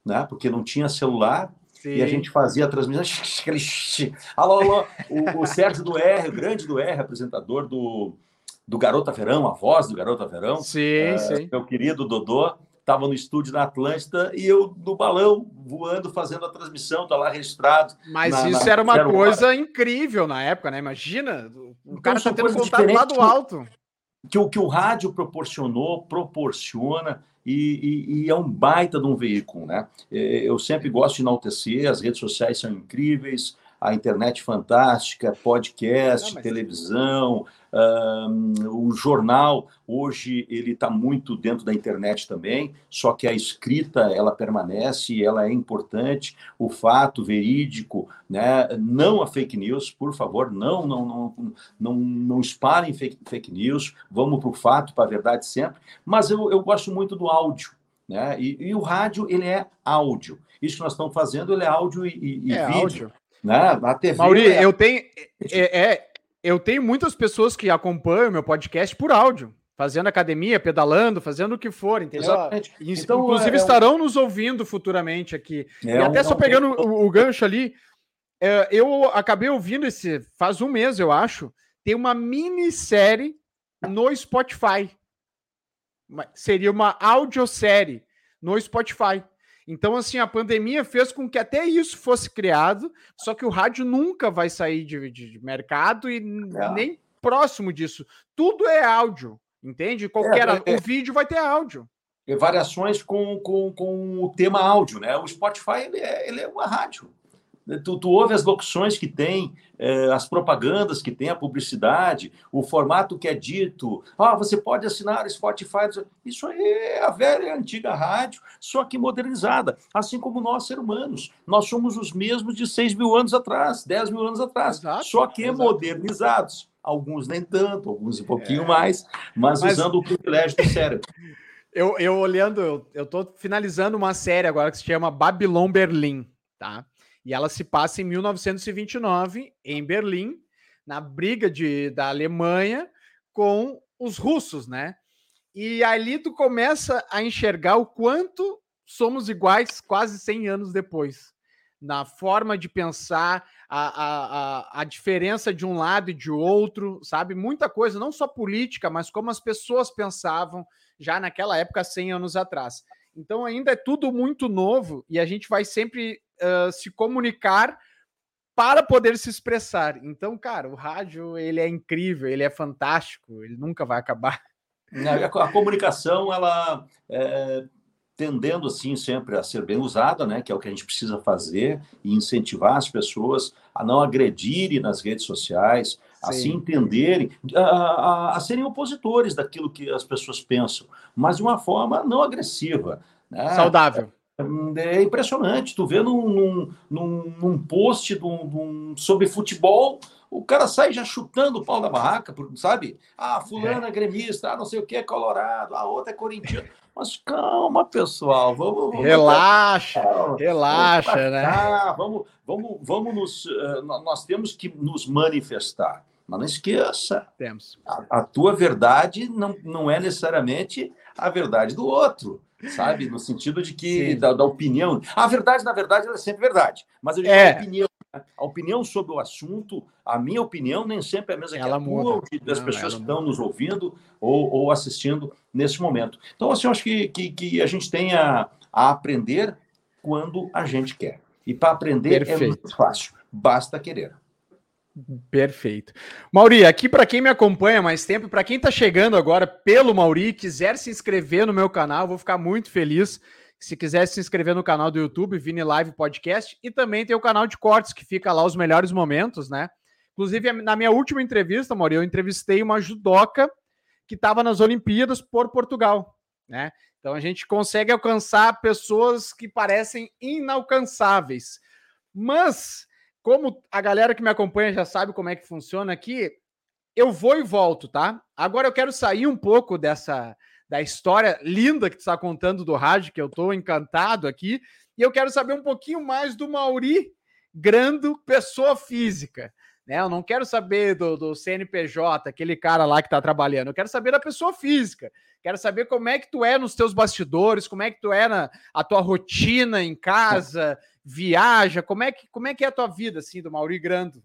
né? Porque não tinha celular Sim. e a gente fazia a transmissão. Aquele... Alô, alô, o, o Sérgio do R, o grande do R, apresentador do, do Garota Verão, a voz do Garota Verão. Sim, é, sim. Meu querido Dodô estava no estúdio na Atlântida e eu no balão voando fazendo a transmissão, tá lá registrado. Mas na, isso na, era uma coisa incrível na época, né? Imagina, o então, cara tá tendo contato lá do alto. Que o que o rádio proporcionou, proporciona e, e, e, é um baita de um veículo, né? É, eu sempre gosto de enaltecer, as redes sociais são incríveis, a internet fantástica, podcast, Não, mas... televisão, um, o jornal hoje ele está muito dentro da internet também, só que a escrita ela permanece, ela é importante, o fato verídico, né? Não a fake news, por favor, não, não, não, não, não espalhem fake, fake news, vamos para o fato, para a verdade sempre. Mas eu, eu gosto muito do áudio, né? E, e, o rádio ele é áudio. Isso que nós estamos fazendo ele é áudio e, e é vídeo. Áudio. Né? A TV. Mauri, é... eu tenho. É, é, eu tenho muitas pessoas que acompanham meu podcast por áudio, fazendo academia, pedalando, fazendo o que for, entendeu? Exatamente. Então, Inclusive é, estarão nos ouvindo futuramente aqui. É, e até só pegando o, o, gancho ali, é, eu acabei ouvindo esse faz um mês, eu acho. Tem uma minissérie no Spotify. Seria uma audiosérie no Spotify. Então, assim, a pandemia fez com que até isso fosse criado, só que o rádio nunca vai sair de, de, mercado e é. nem próximo disso. Tudo é áudio, entende? Qualquer. É, é, o vídeo vai ter áudio. variações com, com, com o tema áudio, né? O Spotify ele é, ele é uma rádio. Tu, tu ouve as locuções que tem, eh, as propagandas que tem, a publicidade, o formato que é dito. Ah, você pode assinar Spotify. Isso aí é a velha antiga rádio, só que modernizada. Assim como nós, seres humanos. Nós somos os mesmos de 6 mil anos atrás, 10 mil anos atrás. Exato, só que exato. modernizados. Alguns nem tanto, alguns um pouquinho é. mais, mas, mas, usando o privilégio do cérebro. Eu, eu olhando, eu, eu tô finalizando uma série agora que se chama Babylon Berlim, tá? E ela se passa em 1929, em Berlim, na briga de, da Alemanha com os russos, né? E ali tu começa a enxergar o quanto somos iguais quase 100 anos depois. Na forma de pensar, a, a, a, a diferença de um lado e de outro, sabe? Muita coisa, não só política, mas como as pessoas pensavam já naquela época, 100 anos atrás. Então ainda é tudo muito novo e a gente vai sempre uh, se comunicar para poder se expressar. Então, cara, o rádio ele é incrível, ele é fantástico, ele nunca vai acabar. A, comunicação, ela é, tendendo assim sempre a ser bem usada, né, que é o que a gente precisa fazer e incentivar as pessoas a não agredirem nas redes sociais, Sim. a se entenderem, a, a, a, serem opositores daquilo que as pessoas pensam, mas de uma forma não agressiva. Né? Saudável. É impressionante. Tu vê num, num, num post de um, sobre futebol, o cara sai já chutando o pau da barraca, sabe? Ah, fulano é gremista, ah, não sei o que é colorado, a outra é corintiano. Mas calma, pessoal, vamos. vamos relaxa, relaxa, vamos né? Vamos, vamos, vamos nos. Uh, nós temos que nos manifestar. Mas não esqueça. Temos. A, a tua verdade não, não é necessariamente a verdade do outro sabe? No sentido de que, da, da, opinião. A verdade, na verdade, ela é sempre verdade. Mas eu digo é. a opinião. Né? A opinião sobre o assunto, a minha opinião nem sempre é a mesma ela que a tua, ou das não, pessoas que estão nos ouvindo ou, ou, assistindo nesse momento. Então, assim, eu acho que, que, que a gente tem a, a aprender quando a gente quer. E para aprender Perfeito. é muito fácil, basta querer. Perfeito. Mauri, aqui para quem me acompanha mais tempo, para quem está chegando agora pelo Mauri, quiser se inscrever no meu canal, vou ficar muito feliz. Se quiser se inscrever no canal do YouTube, Vini Live Podcast, e também tem o canal de cortes, que fica lá os melhores momentos, né? Inclusive, na minha última entrevista, Mauri, eu entrevistei uma judoca que estava nas Olimpíadas por Portugal, né? Então a gente consegue alcançar pessoas que parecem inalcançáveis. Mas como a galera que me acompanha já sabe como é que funciona aqui, eu vou e volto, tá? Agora eu quero sair um pouco dessa da história linda que tu está contando do rádio, que eu estou encantado aqui, e eu quero saber um pouquinho mais do Mauri Grando, pessoa física. Né? Eu não quero saber do, do CNPJ, aquele cara lá que está trabalhando, eu quero saber da pessoa física. Quero saber como é que tu é nos teus bastidores, como é que tu é na a tua rotina em casa, viaja? Como é que, como é, que é a tua vida, assim, do Mauri Grando?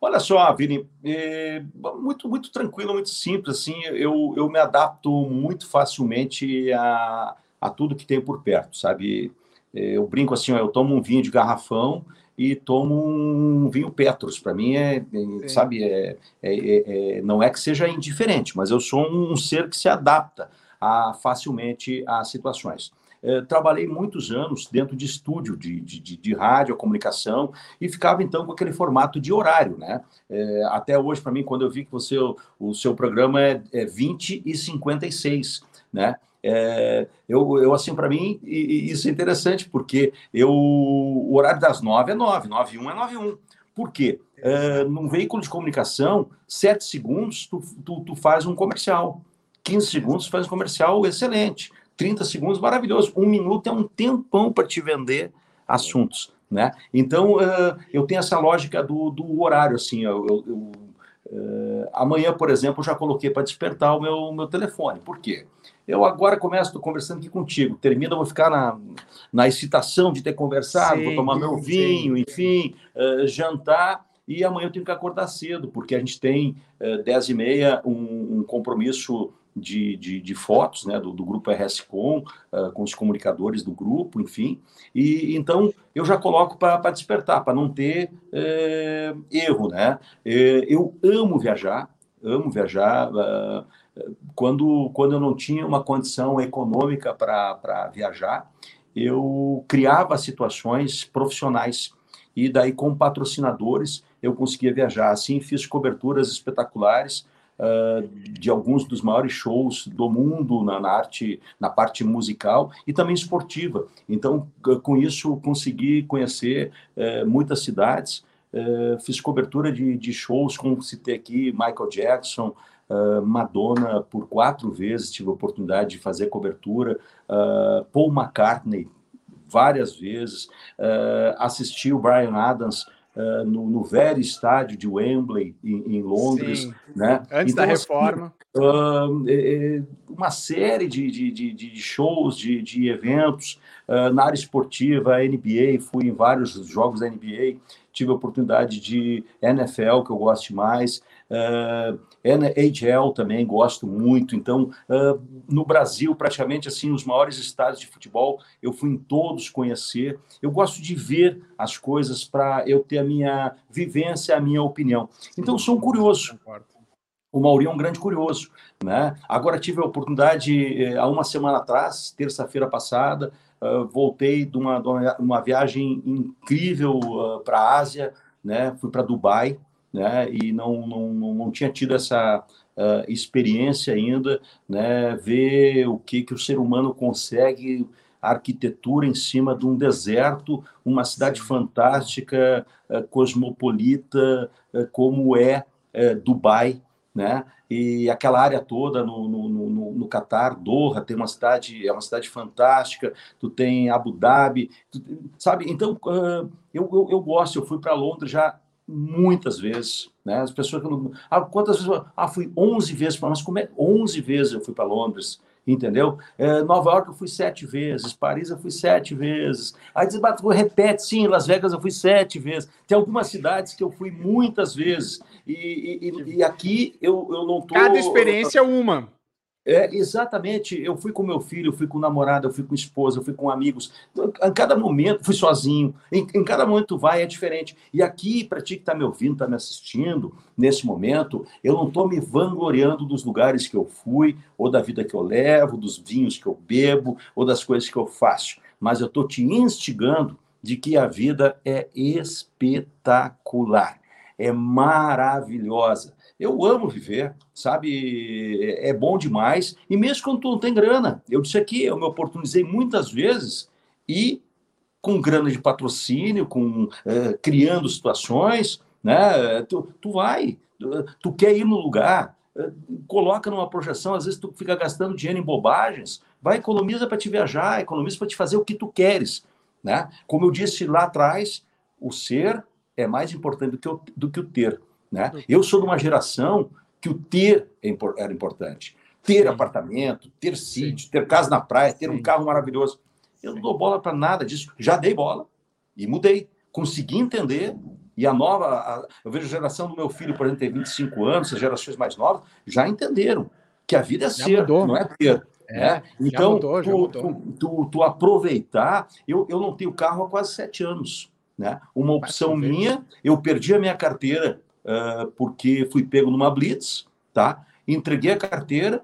Olha só, Vini, é muito, muito tranquilo, muito simples, assim, eu, eu me adapto muito facilmente a, a tudo que tem por perto, sabe? É, eu brinco assim, eu tomo um vinho de garrafão e tomo um vinho Petros. Para mim é, é sabe, é, é, é, não é que seja indiferente, mas eu sou um ser que se adapta a, facilmente às situações. É, trabalhei muitos anos dentro de estúdio de, de, de, de rádio, comunicação, e ficava então com aquele formato de horário, né? É, até hoje, para mim, quando eu vi que você, o, seu programa é, é 20 e 56, né? É, eu, eu, assim, para mim, isso é interessante, porque eu, o horário das nove é nove, nove e um é nove e um. Por quê? É, num veículo de comunicação, sete segundos, tu, tu, tu faz um comercial. 15 segundos, tu faz um comercial excelente. 30 segundos, maravilhoso. Um minuto é um tempão para te vender assuntos, né? Então, uh, eu tenho essa lógica do, do horário, assim, eu, eu, eu uh, amanhã, por exemplo, eu já coloquei para despertar o meu, meu telefone. Por quê? Eu agora começo, estou conversando aqui contigo, termina, eu vou ficar na, na excitação de ter conversado, sim, vou tomar meu vinho, sim. enfim, uh, jantar, e amanhã eu tenho que acordar cedo, porque a gente tem, uh, 10 e meia, um, um compromisso de, de, de fotos né, do, do grupo RSCom, uh, com os comunicadores do grupo, enfim. E então eu já coloco para despertar, para não ter uh, erro. Né? Uh, eu amo viajar, amo viajar. Uh, quando, quando eu não tinha uma condição econômica para viajar, eu criava situações profissionais e daí com patrocinadores eu conseguia viajar. Assim fiz coberturas espetaculares uh, de alguns dos maiores shows do mundo na, na, arte, na parte musical e também esportiva. Então com isso consegui conhecer uh, muitas cidades. Uh, fiz cobertura de, de shows, como citei aqui, Michael Jackson, Uh, Madonna por quatro vezes tive a oportunidade de fazer cobertura, Paul McCartney várias vezes, assisti o Brian Adams no, no velho estádio de Wembley em, em Londres, Sim. né? Antes então, da assim, reforma. É, uma série de, de, de, de shows, de, de eventos na área esportiva, NBA, fui em vários jogos da NBA, tive a oportunidade de NFL, que eu gosto mais, Uh, NHL também gosto muito. Então, uh, no Brasil, praticamente assim, os maiores estádios de futebol, eu fui em todos conhecer. Eu gosto de ver as coisas para eu ter a minha vivência, a minha opinião. Então, sou um curioso. O Maurinho é um grande curioso. Né? Agora tive a oportunidade, eh, há uma semana atrás, terça-feira passada, uh, voltei de uma, de uma, viagem incrível uh, para a Ásia, né? fui para Dubai, né? E não, não, não tinha tido essa uh, experiência ainda, né? Ver o que, que o ser humano consegue arquitetura em cima de um deserto, uma cidade fantástica, uh, cosmopolita, uh, como é Dubai, né? E aquela área toda no, no, no, no Catar, Doha, tem uma cidade, é uma cidade fantástica, tu tem Abu Dhabi, tu, sabe? Então, eu, eu, eu, gosto, eu fui para Londres já muitas vezes, né? As pessoas ah, quantas vezes? Ah, fui 11 vezes, mas como é 11 vezes eu fui para Londres, entendeu? É, Nova York eu fui sete vezes, Paris eu fui sete vezes. Aí diz, repete, sim, Las Vegas eu fui sete vezes. Tem algumas cidades que eu fui muitas vezes. E, e, e aqui eu, eu não tô. Cada experiência é uma. É, exatamente. Eu fui com meu filho, eu fui com namorada, eu fui com esposa, eu fui com amigos. Em cada momento, fui sozinho. Em, em cada momento vai, é diferente. E aqui, para ti que está me ouvindo, está me assistindo, nesse momento, eu não estou me vangloriando dos lugares que eu fui, ou da vida que eu levo, dos vinhos que eu bebo, ou das coisas que eu faço. Mas eu estou te instigando de que a vida é espetacular, é maravilhosa. Eu amo viver, sabe? É bom demais. E mesmo quando tu não tem grana, eu disse aqui, eu me oportunizei muitas vezes e com grana de patrocínio, com é, criando situações, né? Tu, tu vai, tu, quer ir no lugar, é, coloca numa projeção, às vezes tu fica gastando dinheiro em bobagens, vai economiza para te viajar, economiza para te fazer o que tu queres, né? Como eu disse lá atrás, o ser é mais importante do que o, do que o ter. Né? Eu sou de uma geração que o ter é era importante. Ter Sim. apartamento, ter sítio, Sim. ter casa na praia, ter Sim. um carro maravilhoso. Eu não dou bola para nada disso. Já dei bola e mudei. Consegui entender. E a nova, a, eu vejo a geração do meu filho, por exemplo, tem 25 anos, as gerações mais novas, já entenderam que a vida é já ser, mudou. não é ter. É, né? Então, mudou, tu, tu, tu, tu, aproveitar. Eu, eu não tenho carro há quase sete anos. Né? Uma opção minha, eu perdi a minha carteira uh, porque fui pego numa blitz, tá? Entreguei a carteira,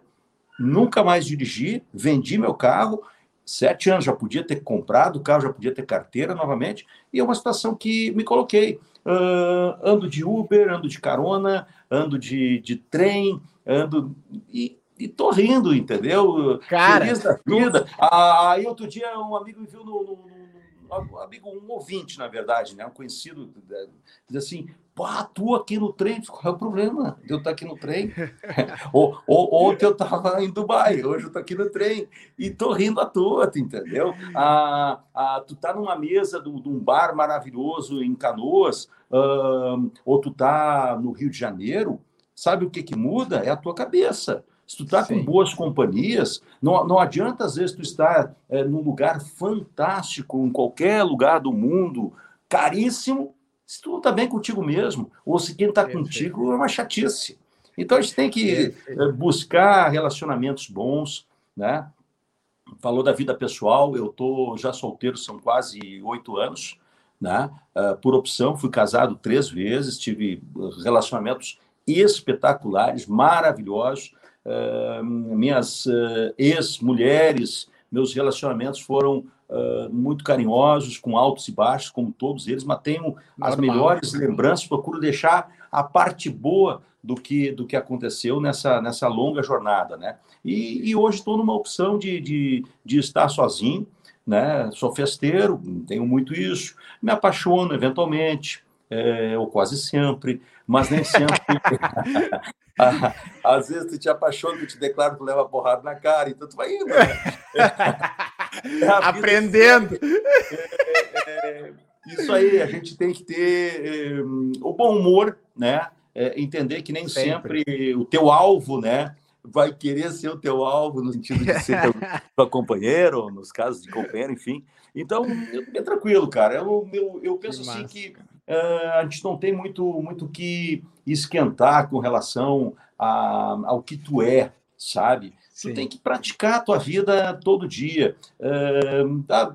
nunca mais dirigi, vendi meu carro, sete anos já podia ter comprado o carro, já podia ter carteira novamente, e é uma situação que me coloquei. Uh, ando de Uber, ando de carona, ando de, de trem, ando e, e tô rindo, entendeu? Cara, Feliz da vida. Ah, aí outro dia um amigo me viu no, no, no, amigo, um ouvinte, na verdade, né? um conhecido, diz assim: Pá, tu aqui no trem, qual é o problema de eu estar aqui no trem? ou, ou, ontem eu estava em Dubai, hoje eu estou aqui no trem e estou rindo à toa, tu entendeu? Ah, ah, tu tá numa mesa de um bar maravilhoso em Canoas, ou tu tá no Rio de Janeiro, sabe o que, que muda? É a tua cabeça. Se tu tá Sim. com boas companhias, não, não adianta às vezes tu estar é, num lugar fantástico, em qualquer lugar do mundo, caríssimo, se tu não está bem contigo mesmo, ou se quem está contigo é uma chatice. Então a gente tem que eh, buscar relacionamentos bons, né? Falou da vida pessoal, eu tô já solteiro, são quase oito anos, né? Uh, por opção, fui casado três vezes, tive relacionamentos espetaculares, maravilhosos. Uh, minhas uh, ex-mulheres, meus relacionamentos foram uh, muito carinhosos, com altos e baixos, como todos eles, mas tenho as melhores lembranças, procuro deixar a parte boa do que, do que aconteceu nessa, nessa longa jornada, né? E, e hoje estou numa opção de, de, de estar sozinho, né? Sou festeiro, tenho muito isso, me apaixono eventualmente, é, ou quase sempre, mas nem sempre. Às vezes tu te apaixona, tu te declara, tu leva porrada na cara, então tu vai indo. Né? É Aprendendo. É, é, isso aí, a gente tem que ter o bom humor, né? entender que nem sempre. sempre o teu alvo, né? vai querer ser o teu alvo no sentido de ser teu, teu companheiro, ou nos casos de companheiro, enfim. Então, é tranquilo, cara. Eu, eu, eu penso que assim massa, que a gente não tem muito muito que esquentar com relação a, ao que tu é, sabe? Sim. Tu tem que praticar a tua vida todo dia. Uh, ah,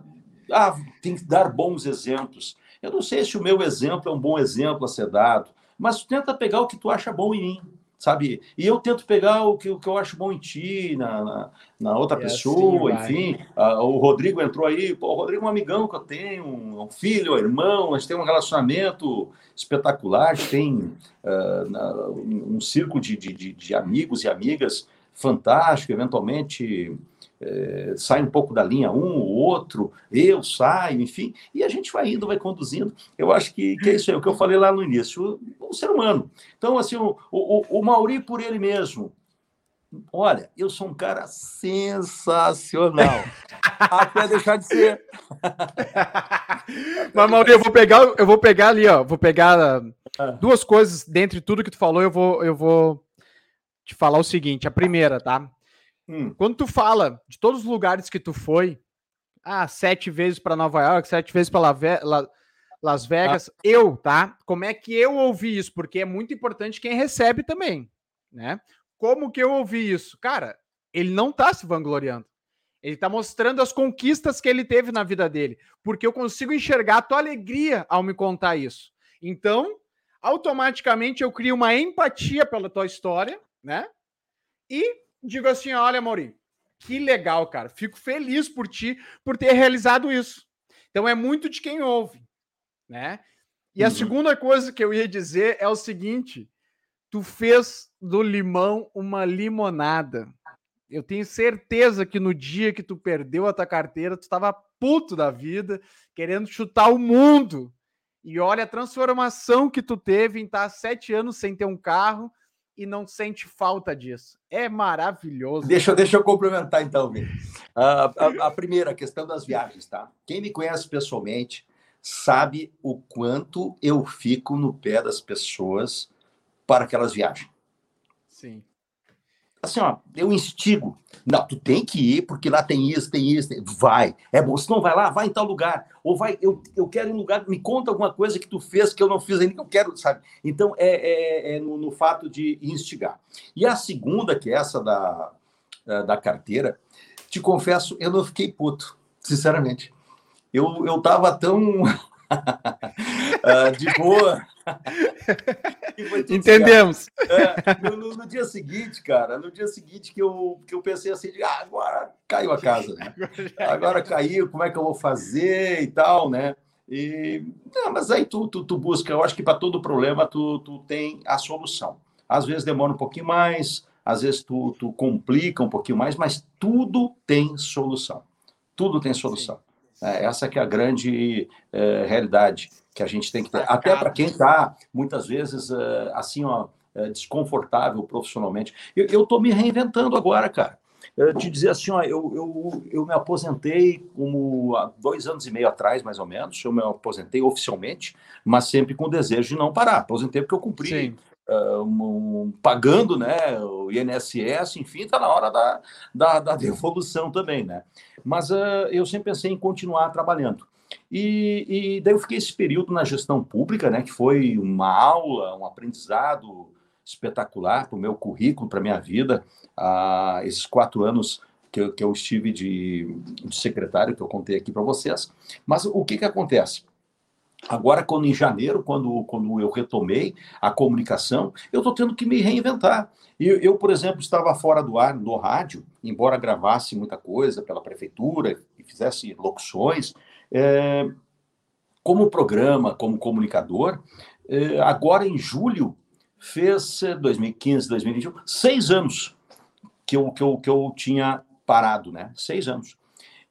ah, tem que dar bons exemplos. Eu não sei se o meu exemplo é um bom exemplo a ser dado, mas tenta pegar o que tu acha bom em mim sabe? E eu tento pegar o que, o que eu acho bom em ti, na, na, na outra é pessoa, assim, enfim. Uh, o Rodrigo entrou aí, pô, o Rodrigo é um amigão que eu tenho, um, um filho, um irmão, a gente tem um relacionamento espetacular, a gente tem uh, um círculo de, de, de amigos e amigas fantástico, eventualmente é, sai um pouco da linha um, o outro, eu saio, enfim, e a gente vai indo, vai conduzindo. Eu acho que, que é isso aí, o que eu falei lá no início, o, o ser humano. Então, assim, o, o, o Mauri por ele mesmo. Olha, eu sou um cara sensacional. Até deixar de ser. Mas, Mauri, eu vou pegar, eu vou pegar ali, ó. Vou pegar ah. duas coisas dentre tudo que tu falou, eu vou, eu vou te falar o seguinte: a primeira, tá? Hum. Quando tu fala de todos os lugares que tu foi, ah, sete vezes para Nova York, sete vezes para La Las Vegas, ah. eu, tá? Como é que eu ouvi isso? Porque é muito importante quem recebe também, né? Como que eu ouvi isso? Cara, ele não tá se vangloriando. Ele tá mostrando as conquistas que ele teve na vida dele, porque eu consigo enxergar a tua alegria ao me contar isso. Então, automaticamente eu crio uma empatia pela tua história, né? E digo assim: olha, Maurinho, que legal, cara. Fico feliz por ti por ter realizado isso. Então é muito de quem ouve, né? E uhum. a segunda coisa que eu ia dizer é o seguinte: tu fez do limão uma limonada. Eu tenho certeza que no dia que tu perdeu a tua carteira, tu estava puto da vida, querendo chutar o mundo. E olha a transformação que tu teve em estar sete anos sem ter um carro e não sente falta disso. É maravilhoso. Deixa, deixa eu complementar então, Vini. A, a, a primeira questão das viagens, tá? Quem me conhece pessoalmente sabe o quanto eu fico no pé das pessoas para que elas viajem. Sim assim, ó, eu instigo. Não, tu tem que ir, porque lá tem isso, tem isso. Tem... Vai. É bom. Se não vai lá, vai em tal lugar. Ou vai, eu, eu quero ir em lugar, me conta alguma coisa que tu fez que eu não fiz ainda, que eu quero, sabe? Então, é, é, é no, no, fato de instigar. E a segunda, que é essa da, da carteira, te confesso, eu não fiquei puto, sinceramente. Eu, eu tava tão uh, de boa. Entendemos. É, no, no, dia seguinte, cara, no dia seguinte que eu, que eu pensei assim, de, ah, agora caiu a casa, né? Agora caiu, como é que eu vou fazer e tal, né? E, não, mas aí tu, tu, tu busca, eu acho que para todo problema tu, tu tem a solução. Às vezes demora um pouquinho mais, às vezes tu, tu complica um pouquinho mais, mas tudo tem solução. Tudo tem solução. Sim. É, essa que é a grande é, realidade que a gente tem que ter. Até para quem está, muitas vezes, é, assim, ó, é, desconfortável profissionalmente. Eu estou me reinventando agora, cara. Eu te dizer assim, ó, eu, eu, eu me aposentei como há dois anos e meio atrás, mais ou menos. Eu me aposentei oficialmente, mas sempre com o desejo de não parar. Aposentei porque eu cumpri uh, um, pagando né, o INSS, enfim, está na hora da, da, da, devolução também, né? Mas uh, eu sempre pensei em continuar trabalhando. E, e, daí eu fiquei esse período na gestão pública, né, que foi uma aula, um aprendizado espetacular para o meu currículo, para a minha vida. Uh, esses quatro anos que eu, que eu estive de, de secretário, que eu contei aqui para vocês. Mas o que, que acontece? Agora, quando em janeiro, quando, quando eu retomei a comunicação, eu estou tendo que me reinventar. Eu, eu, por exemplo, estava fora do ar no rádio, embora gravasse muita coisa pela prefeitura e fizesse locuções, é, como programa, como comunicador, é, agora em julho, fez 2015, é, 2021, seis anos que eu, que eu, que eu tinha parado, né? Seis anos.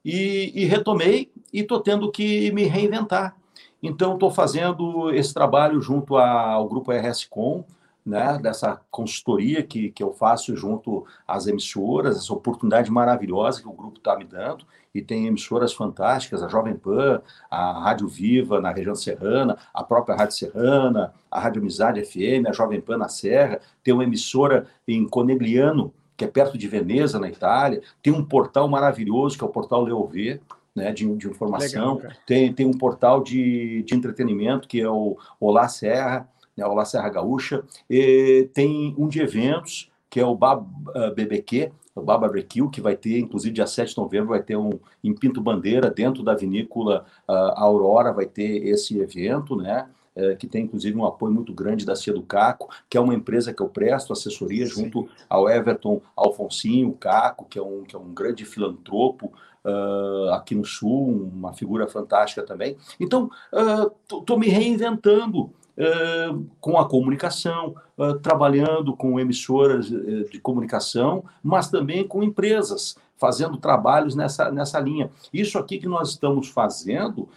E, e retomei e estou tendo que me reinventar. Então, estou fazendo esse trabalho junto ao grupo RSCom, né, dessa consultoria que, que eu faço junto às emissoras, essa oportunidade maravilhosa que o grupo está me dando, e tem emissoras fantásticas, a Jovem Pan, a Rádio Viva na região serrana, a própria Rádio Serrana, a Rádio Amizade FM, a Jovem Pan na Serra, tem uma emissora em Conegliano, que é perto de Veneza, na Itália, tem um portal maravilhoso, que é o portal Leovê, né, de, de informação, Legal, tem, tem um portal de, de entretenimento, que é o Olá Serra, né, Olá Serra Gaúcha, e tem um de eventos, que é o Bab, uh, BBQ, o Baba Barbecue, que vai ter, inclusive, dia 7 de novembro, vai ter um em Pinto Bandeira, dentro da vinícola uh, Aurora, vai ter esse evento, né? Uh, que tem, inclusive, um apoio muito grande da Cia do Caco, que é uma empresa que eu presto assessoria Sim. junto ao Everton Alfonsinho, o Caco, que é um, que é um grande filantropo, Uh, aqui no Sul, uma figura fantástica também. Então, estou uh, me reinventando, com a comunicação, trabalhando com emissoras eh, de comunicação, mas também com empresas, fazendo trabalhos nessa, nessa linha. Isso aqui que nós estamos fazendo,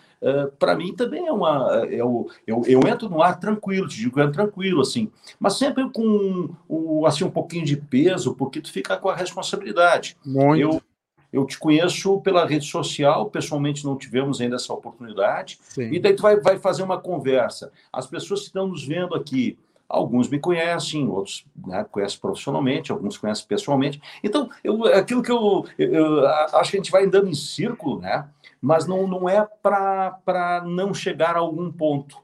para mim também é uma. Eu, eu, eu entro no ar tranquilo, te digo, entro tranquilo, assim, mas sempre com assim, um pouquinho de peso, porque tu fica com a responsabilidade. Muito. Eu, eu te conheço pela rede social, pessoalmente não tivemos ainda essa oportunidade. Sim. E daí tu vai, vai fazer uma conversa. As pessoas que estão nos vendo aqui, alguns me conhecem, outros né, conhecem profissionalmente, alguns conhecem pessoalmente. Então, eu, aquilo que eu, eu, acho que a gente vai andando em círculo, né? Mas não, não é para não chegar a algum ponto.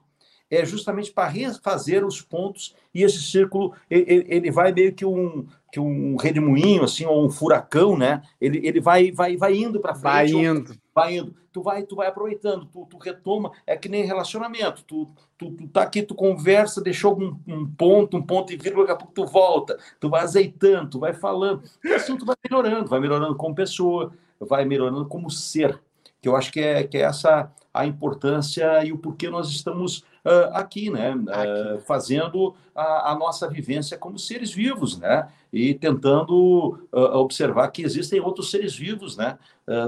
É justamente para refazer os pontos e esse círculo ele, vai meio que um, que um redemoinho, assim, ou um furacão, né? Ele, ele vai, vai, vai indo para frente. Vai indo. Vai indo. Tu vai, tu vai aproveitando, tu, tu retoma. É que nem relacionamento. Tu, tu, tu tá aqui, tu conversa, deixou um, um ponto, um ponto e vírgula, daqui a pouco tu volta. Tu vai azeitando, tu vai falando. E assim tu vai melhorando. Vai melhorando como pessoa, vai melhorando como ser. Que eu acho que é, que é essa a importância e o porquê nós estamos uh, aqui, né? Uh, fazendo a, a, nossa vivência como seres vivos, né? E tentando uh, observar que existem outros seres vivos, né?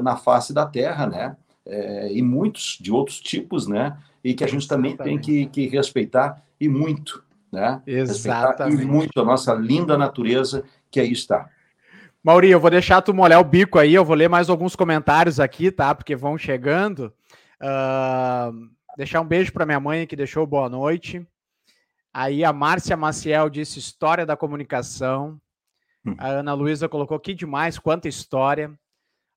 na face da Terra, né? E muitos de outros tipos, né? E que a gente também Exatamente. tem que, que respeitar e muito, né? Exatamente. Respeitar e muito a nossa linda natureza que aí está. Mauri, eu vou deixar tu molhar o bico aí, eu vou ler mais alguns comentários aqui, tá? Porque vão chegando. Uh, Deixar um beijo para minha mãe que deixou boa noite. Aí a Márcia Maciel disse história da comunicação. Hum. A Ana Luísa colocou que demais, quanta história.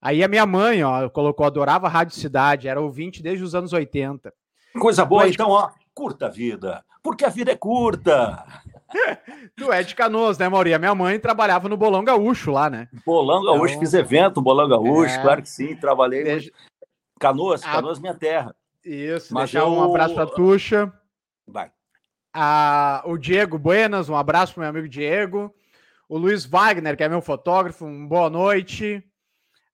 Aí a minha mãe, ó, colocou adorava a Rádio Cidade, era ouvinte desde os anos 80. Coisa boa, então, ó, curta a vida, porque a vida é curta. tu é de Canoas, né, Mauri? A minha mãe trabalhava no Bolão Gaúcho lá, né? Bolão Gaúcho, então, fiz evento, Bolão Gaúcho, é... claro que sim, trabalhei. Desde... Canoas, Canoas, a... minha terra. Isso, Mas deixar eu... um abraço para Tuxa. Vai. Ah, o Diego Buenas, um abraço para meu amigo Diego. O Luiz Wagner, que é meu fotógrafo, um boa noite.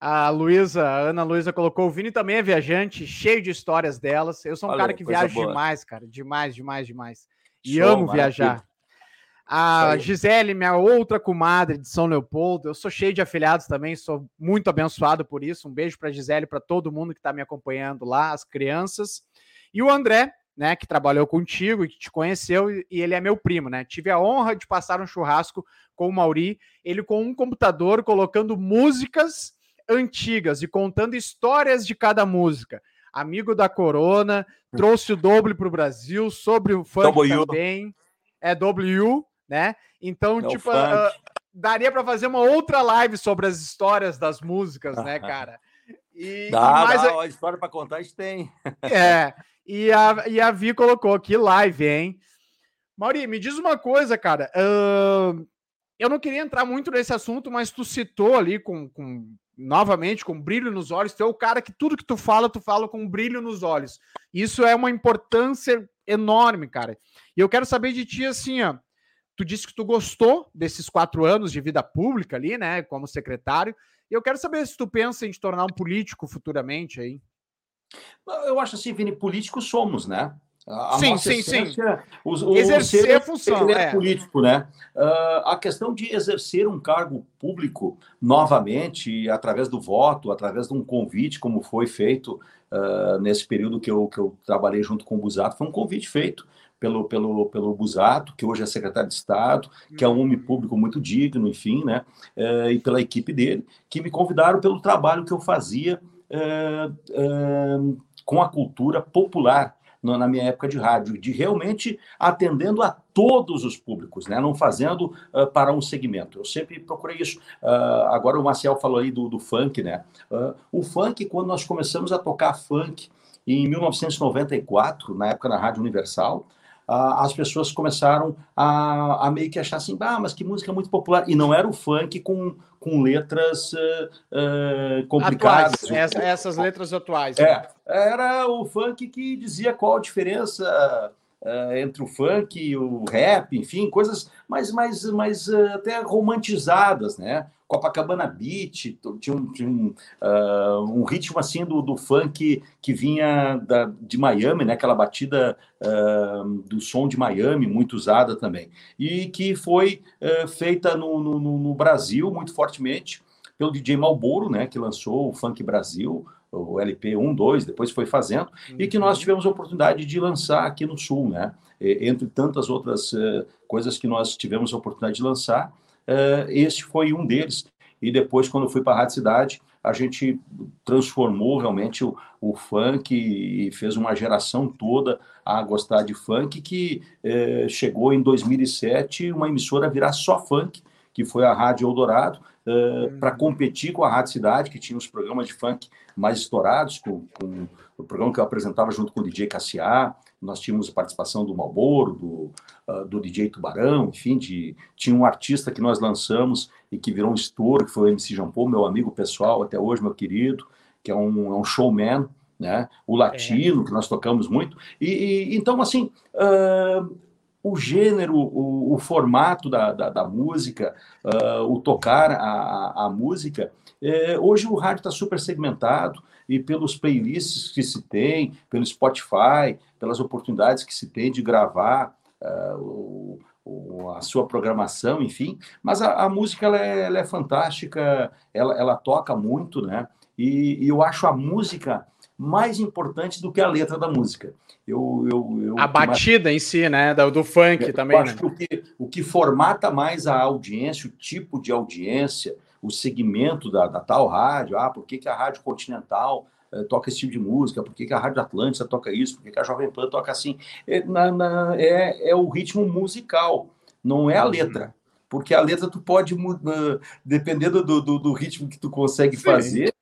A Luísa, a Ana Luísa colocou, o Vini também é viajante, cheio de histórias delas. Eu sou um Olha, cara que viaja boa. demais, cara, demais, demais, demais. E Show, amo maravilha. viajar. A Gisele, minha outra comadre de São Leopoldo, eu sou cheio de afiliados também, sou muito abençoado por isso. Um beijo para Gisele, para todo mundo que está me acompanhando lá, as crianças. E o André, né, que trabalhou contigo e que te conheceu, e ele é meu primo, né? Tive a honra de passar um churrasco com o Mauri, ele com um computador colocando músicas antigas e contando histórias de cada música. Amigo da Corona, trouxe o doble para o Brasil, sobre o funk w. também. É W, né? Então, é tipo, uh, daria para fazer uma outra live sobre as histórias das músicas, né, cara? E, dá, e mais dá, a... história para contar a gente tem. É, e a, e a Vi colocou aqui live, hein? Mauri, me diz uma coisa, cara. Uh, eu não queria entrar muito nesse assunto, mas tu citou ali com, com novamente, com brilho nos olhos, tu é o cara que tudo que tu fala, tu fala com brilho nos olhos. Isso é uma importância enorme, cara. E eu quero saber de ti, assim, ó, tu disse que tu gostou desses quatro anos de vida pública ali, né, como secretário, e eu quero saber se tu pensa em te tornar um político futuramente aí. Eu acho assim, Vini, políticos somos, né? A sim, sim, essência, sim. O, o exercer a função. é, é, político, né? Uh, a questão de exercer um cargo público novamente, através do voto, através de um convite, como foi feito uh, nesse período que eu, que eu trabalhei junto com o Busato, foi um convite feito pelo, pelo, pelo Busato, que hoje é secretário de Estado, que é um homem público muito digno, enfim, né? Uh, e pela equipe dele, que me convidaram pelo trabalho que eu fazia com a cultura popular na minha época de rádio, de realmente atendendo a todos os públicos, né? não fazendo uh, para um segmento. Eu sempre procurei isso. Uh, agora o Marcel falou aí do, do funk, né? Uh, o funk, quando nós começamos a tocar funk em 1994, na época na Rádio Universal, as pessoas começaram a, a, meio que achar assim, ah, mas que música muito popular. E não era o funk com, com letras uh, uh, complicadas. Atuais, essas letras atuais. É, né? era o funk que dizia qual a diferença uh, entre o funk e o rap, enfim, coisas mais, mais, mais até romantizadas, né? Copacabana Beach, tinha um, tinha um, uh, um ritmo assim do, do funk que vinha da, de Miami, né? aquela batida uh, do som de Miami, muito usada também, e que foi uh, feita no, no, no, Brasil muito fortemente pelo DJ Malboro, né? que lançou o Funk Brasil, o LP 1, 2, depois foi fazendo, uhum. e que nós uhum. tivemos a oportunidade de lançar aqui no Sul, né? entre tantas outras coisas que nós tivemos a oportunidade de lançar, Uh, este foi um deles. E depois, quando eu fui para a Rádio Cidade, a gente transformou realmente o, o, funk e fez uma geração toda a gostar de funk, que eh, chegou em 2007 uma emissora a virar só funk, que foi a Rádio Eldorado, uh, uhum. para competir com a Rádio Cidade, que tinha os programas de funk mais estourados, com, com o programa que eu apresentava junto com o DJ Cassiá, nós tínhamos a participação do Malboro, do, uh, do DJ Tubarão, enfim, de, tinha um artista que nós lançamos e que virou um estouro, que foi o MC Jean Paul, meu amigo pessoal, até hoje, meu querido, que é um, é um showman, né? O latino, é. que nós tocamos muito. E, e então, assim, uh, o gênero, o, o formato da, da, da música, uh, o tocar a, a música, é, hoje o rádio está super segmentado e pelos playlists que se tem, pelo Spotify, pelas oportunidades que se tem de gravar uh, o, o, a sua programação, enfim. Mas a, a música ela é, ela é, fantástica, ela, ela toca muito, né? E, e, eu acho a música mais importante do que a letra da música. Eu, eu, eu a batida em si, né? Do, do funk eu também. Acho né? que o, que o que formata mais a audiência, o tipo de audiência, o segmento da, da tal rádio, ah, por que, que a Rádio Continental eh, toca esse tipo de música, por que, que a Rádio Atlântica toca isso, por que, que a Jovem Pan toca assim. É, na, na, é, é o ritmo musical, não é a letra. Porque a letra tu pode, uh, dependendo do, do, do, ritmo que tu consegue Sim. fazer,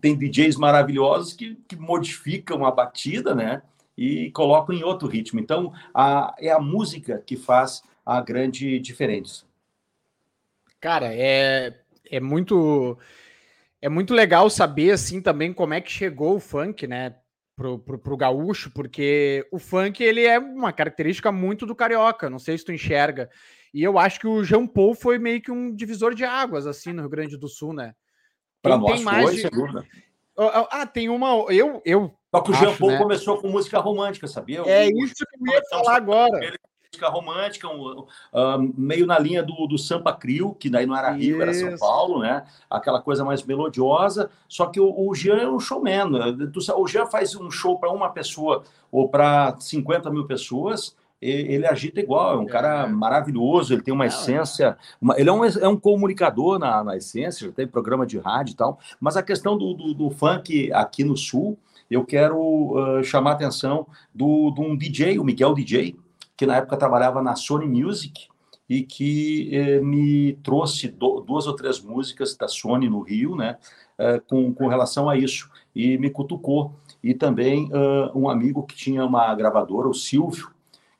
tem DJs maravilhosos que, que modificam a batida, né? E colocam em outro ritmo. Então, a, é a música que faz a grande diferença. Cara, é, é muito é muito legal saber assim também como é que chegou o funk, né, pro, pro, pro gaúcho, porque o funk ele é uma característica muito do carioca, não sei se tu enxerga. E eu acho que o João Paul foi meio que um divisor de águas assim no Rio Grande do Sul, né? Para nós tem mais foi, de... Ah, tem uma eu eu Só que o Jean Paul né? começou com música romântica, sabia? É isso que eu ia falar agora. Música romântica, um, uh, meio na linha do, do Sampa Crio, que daí não era Rio, Isso. era São Paulo, né? Aquela coisa mais melodiosa. Só que o, o Jean é um showman. Né? O Jean faz um show para uma pessoa ou para 50 mil pessoas ele agita igual, é um cara é. maravilhoso, ele tem uma essência, uma, ele é um, é um comunicador na, na essência, tem programa de rádio e tal, mas a questão do, do, do funk aqui no Sul, eu quero uh, chamar a atenção do, de um DJ, o Miguel DJ, que na época trabalhava na Sony Music e que eh, me trouxe do, duas ou três músicas da Sony no Rio, né, eh, com, com relação a isso, e me cutucou. E também uh, um amigo que tinha uma gravadora, o Silvio,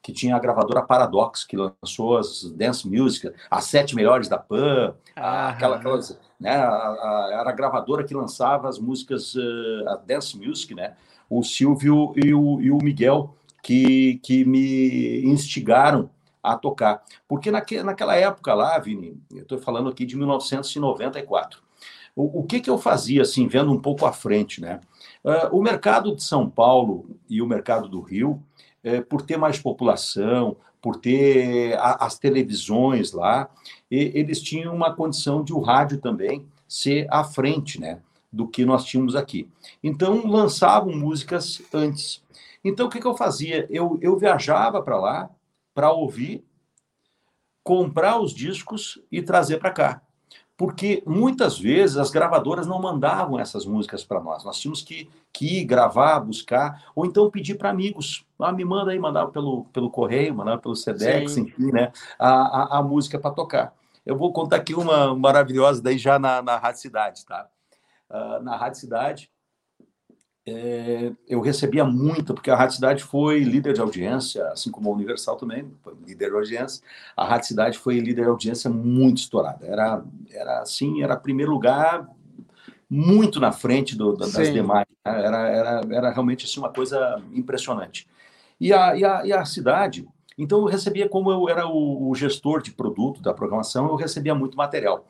que tinha a gravadora Paradox, que lançou as dance music, as sete melhores da Pan, ah, aquela, aquelas, né, a, a, era a gravadora que lançava as músicas, uh, a dance music, né? O Silvio e o, e o Miguel, que, que me instigaram a tocar. Porque naque, naquela época lá, Vini, eu estou falando aqui de 1994, o, o que, que eu fazia, assim, vendo um pouco à frente, né? Uh, o mercado de São Paulo e o mercado do Rio, é, por ter mais população, por ter a, as televisões lá, e, eles tinham uma condição de o rádio também ser à frente, né, do que nós tínhamos aqui. Então lançavam músicas antes. Então o que, que eu fazia? Eu, eu viajava para lá para ouvir, comprar os discos e trazer para cá porque muitas vezes as gravadoras não mandavam essas músicas para nós. Nós tínhamos que, que ir gravar, buscar, ou então pedir para amigos. Ah, me manda aí, mandava pelo, pelo correio, mandava pelo Sedex, Sim. enfim, né? A, a, a música para tocar. Eu vou contar aqui uma maravilhosa daí já na, na Rádio Cidade, tá? Uh, na Rádio Cidade, é, eu recebia muito, porque a Rádio Cidade foi líder de audiência, assim como a Universal também, foi líder de audiência. A Rádio Cidade foi líder de audiência muito estourada. Era, era assim, era primeiro lugar muito na frente do, das Sim. demais. Né? Era, era, era realmente assim, uma coisa impressionante. E a, e a, e a cidade, então eu recebia, como eu era o, o gestor de produto da programação, eu recebia muito material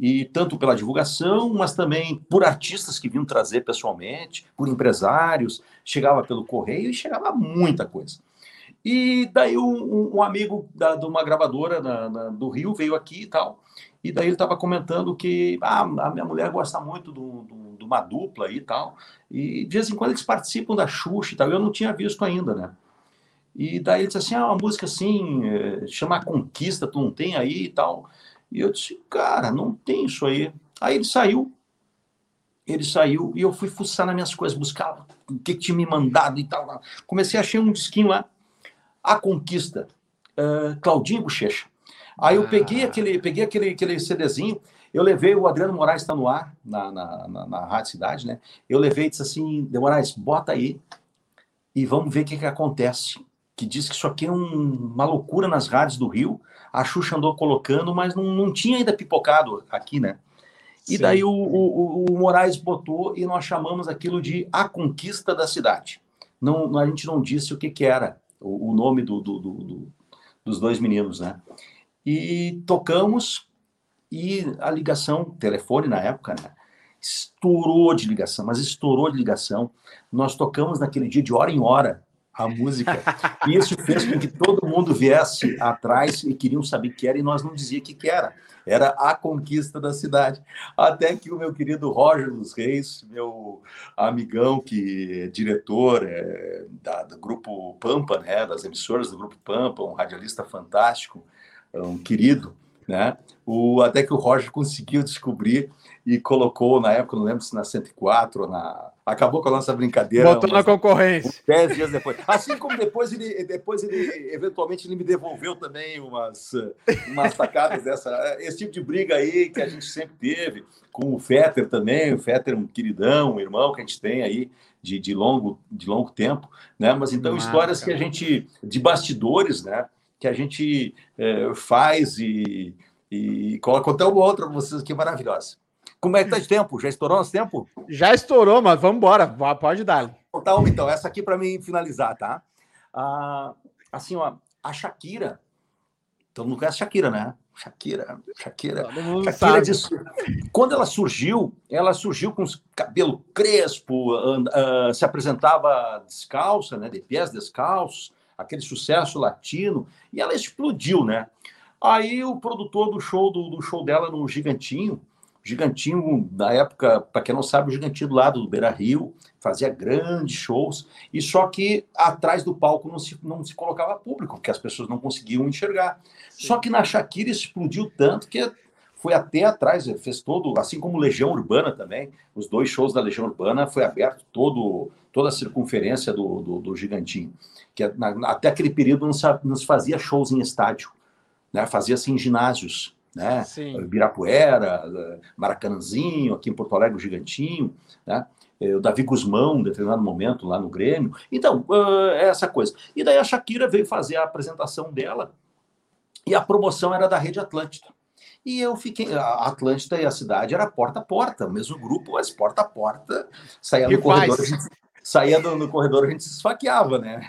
e tanto pela divulgação, mas também por artistas que vinham trazer pessoalmente, por empresários, chegava pelo correio e chegava muita coisa. E daí um, um amigo da, de uma gravadora na, na, do Rio veio aqui e tal, e daí ele estava comentando que ah, a minha mulher gosta muito de uma dupla e tal, e de vez em quando eles participam da Xuxa e tal, eu não tinha visto ainda, né? E daí ele disse assim, ah, uma música assim, eh, chama Conquista, tu não tem aí e tal. E eu disse, cara, não tem isso aí. Aí ele saiu, ele saiu e eu fui fuçar nas minhas coisas, buscar o que, tinha me mandado e tal. Comecei a achar um disquinho lá, A Conquista, uh, Claudinho Bochecha. Aí eu peguei ah. aquele, peguei aquele, aquele CDzinho, eu levei, o Adriano Moraes está no ar, na, na, na, na Rádio Cidade, né? Eu levei e disse assim, De Moraes, bota aí e vamos ver o que, que acontece. Que diz que isso aqui é um, uma loucura nas rádios do Rio, a Xuxa andou colocando, mas não, não tinha ainda pipocado aqui, né? E Sim. daí o, o, o, Moraes botou e nós chamamos aquilo de A Conquista da Cidade. Não, a gente não disse o que, que era, o, o nome do, do, do, dos dois meninos, né? E tocamos e a ligação, telefone na época, né? Estourou de ligação, mas estourou de ligação. Nós tocamos naquele dia de hora em hora a música. E isso fez com que todo mundo viesse atrás e queriam saber que era, e nós não dizia que, que era. Era a conquista da cidade. Até que o meu querido Roger dos Reis, meu amigão, que é diretor é, da, do Grupo Pampa, né, das emissoras do Grupo Pampa, um radialista fantástico, um querido, né? O, até que o Roger conseguiu descobrir e colocou na época, não lembro se na 104 ou na. Acabou com a nossa brincadeira. Botou na concorrência. Dez dias depois. Assim como depois ele, depois ele, eventualmente, ele me devolveu também umas, umas sacadas dessa. Esse tipo de briga aí que a gente sempre teve, com o Fetter também. O Fetter, um queridão, um irmão que a gente tem aí de, de, longo, de longo tempo, né? Mas então, histórias que a gente. de bastidores, né? Que a gente é, faz e, e coloca até uma outra para vocês aqui maravilhosa. Como é que tá de tempo? Já estourou nosso tempo? Já estourou, mas vamos embora. Pode dar. Tá, então, essa aqui para mim finalizar, tá? Ah, assim, ó, a Shakira. Todo mundo conhece a Shakira, né? Shakira, Shakira. Shakira de... Quando ela surgiu, ela surgiu com cabelo crespo, uh, se apresentava descalça, né? De pés descalços, aquele sucesso latino, e ela explodiu, né? Aí o produtor do show do, do show dela no Gigantinho Gigantinho, na época, para quem não sabe, o Gigantinho do lado do Beira Rio, fazia grandes shows, e só que atrás do palco não se, não se colocava público, porque as pessoas não conseguiam enxergar. Sim. Só que na Shakira explodiu tanto que foi até atrás, fez todo, assim como Legião Urbana também, os dois shows da Legião Urbana foi aberto todo, toda a circunferência do, do, do Gigantinho, que na, até aquele período não se, não se fazia shows em estádio, né? fazia-se em ginásios né? Sim. Ibirapuera, Maracanãzinho, aqui em Porto Alegre, o Gigantinho, né? É, o Davi Guzmão, em determinado momento, lá no Grêmio. Então, é essa coisa. E daí a Shakira veio fazer a apresentação dela e a promoção era da Rede Atlântida. E eu fiquei. A Atlântida e a cidade era porta a porta, o mesmo grupo, mas porta a porta, saía no corredor, saía do, no corredor, a gente se esfaqueava, né?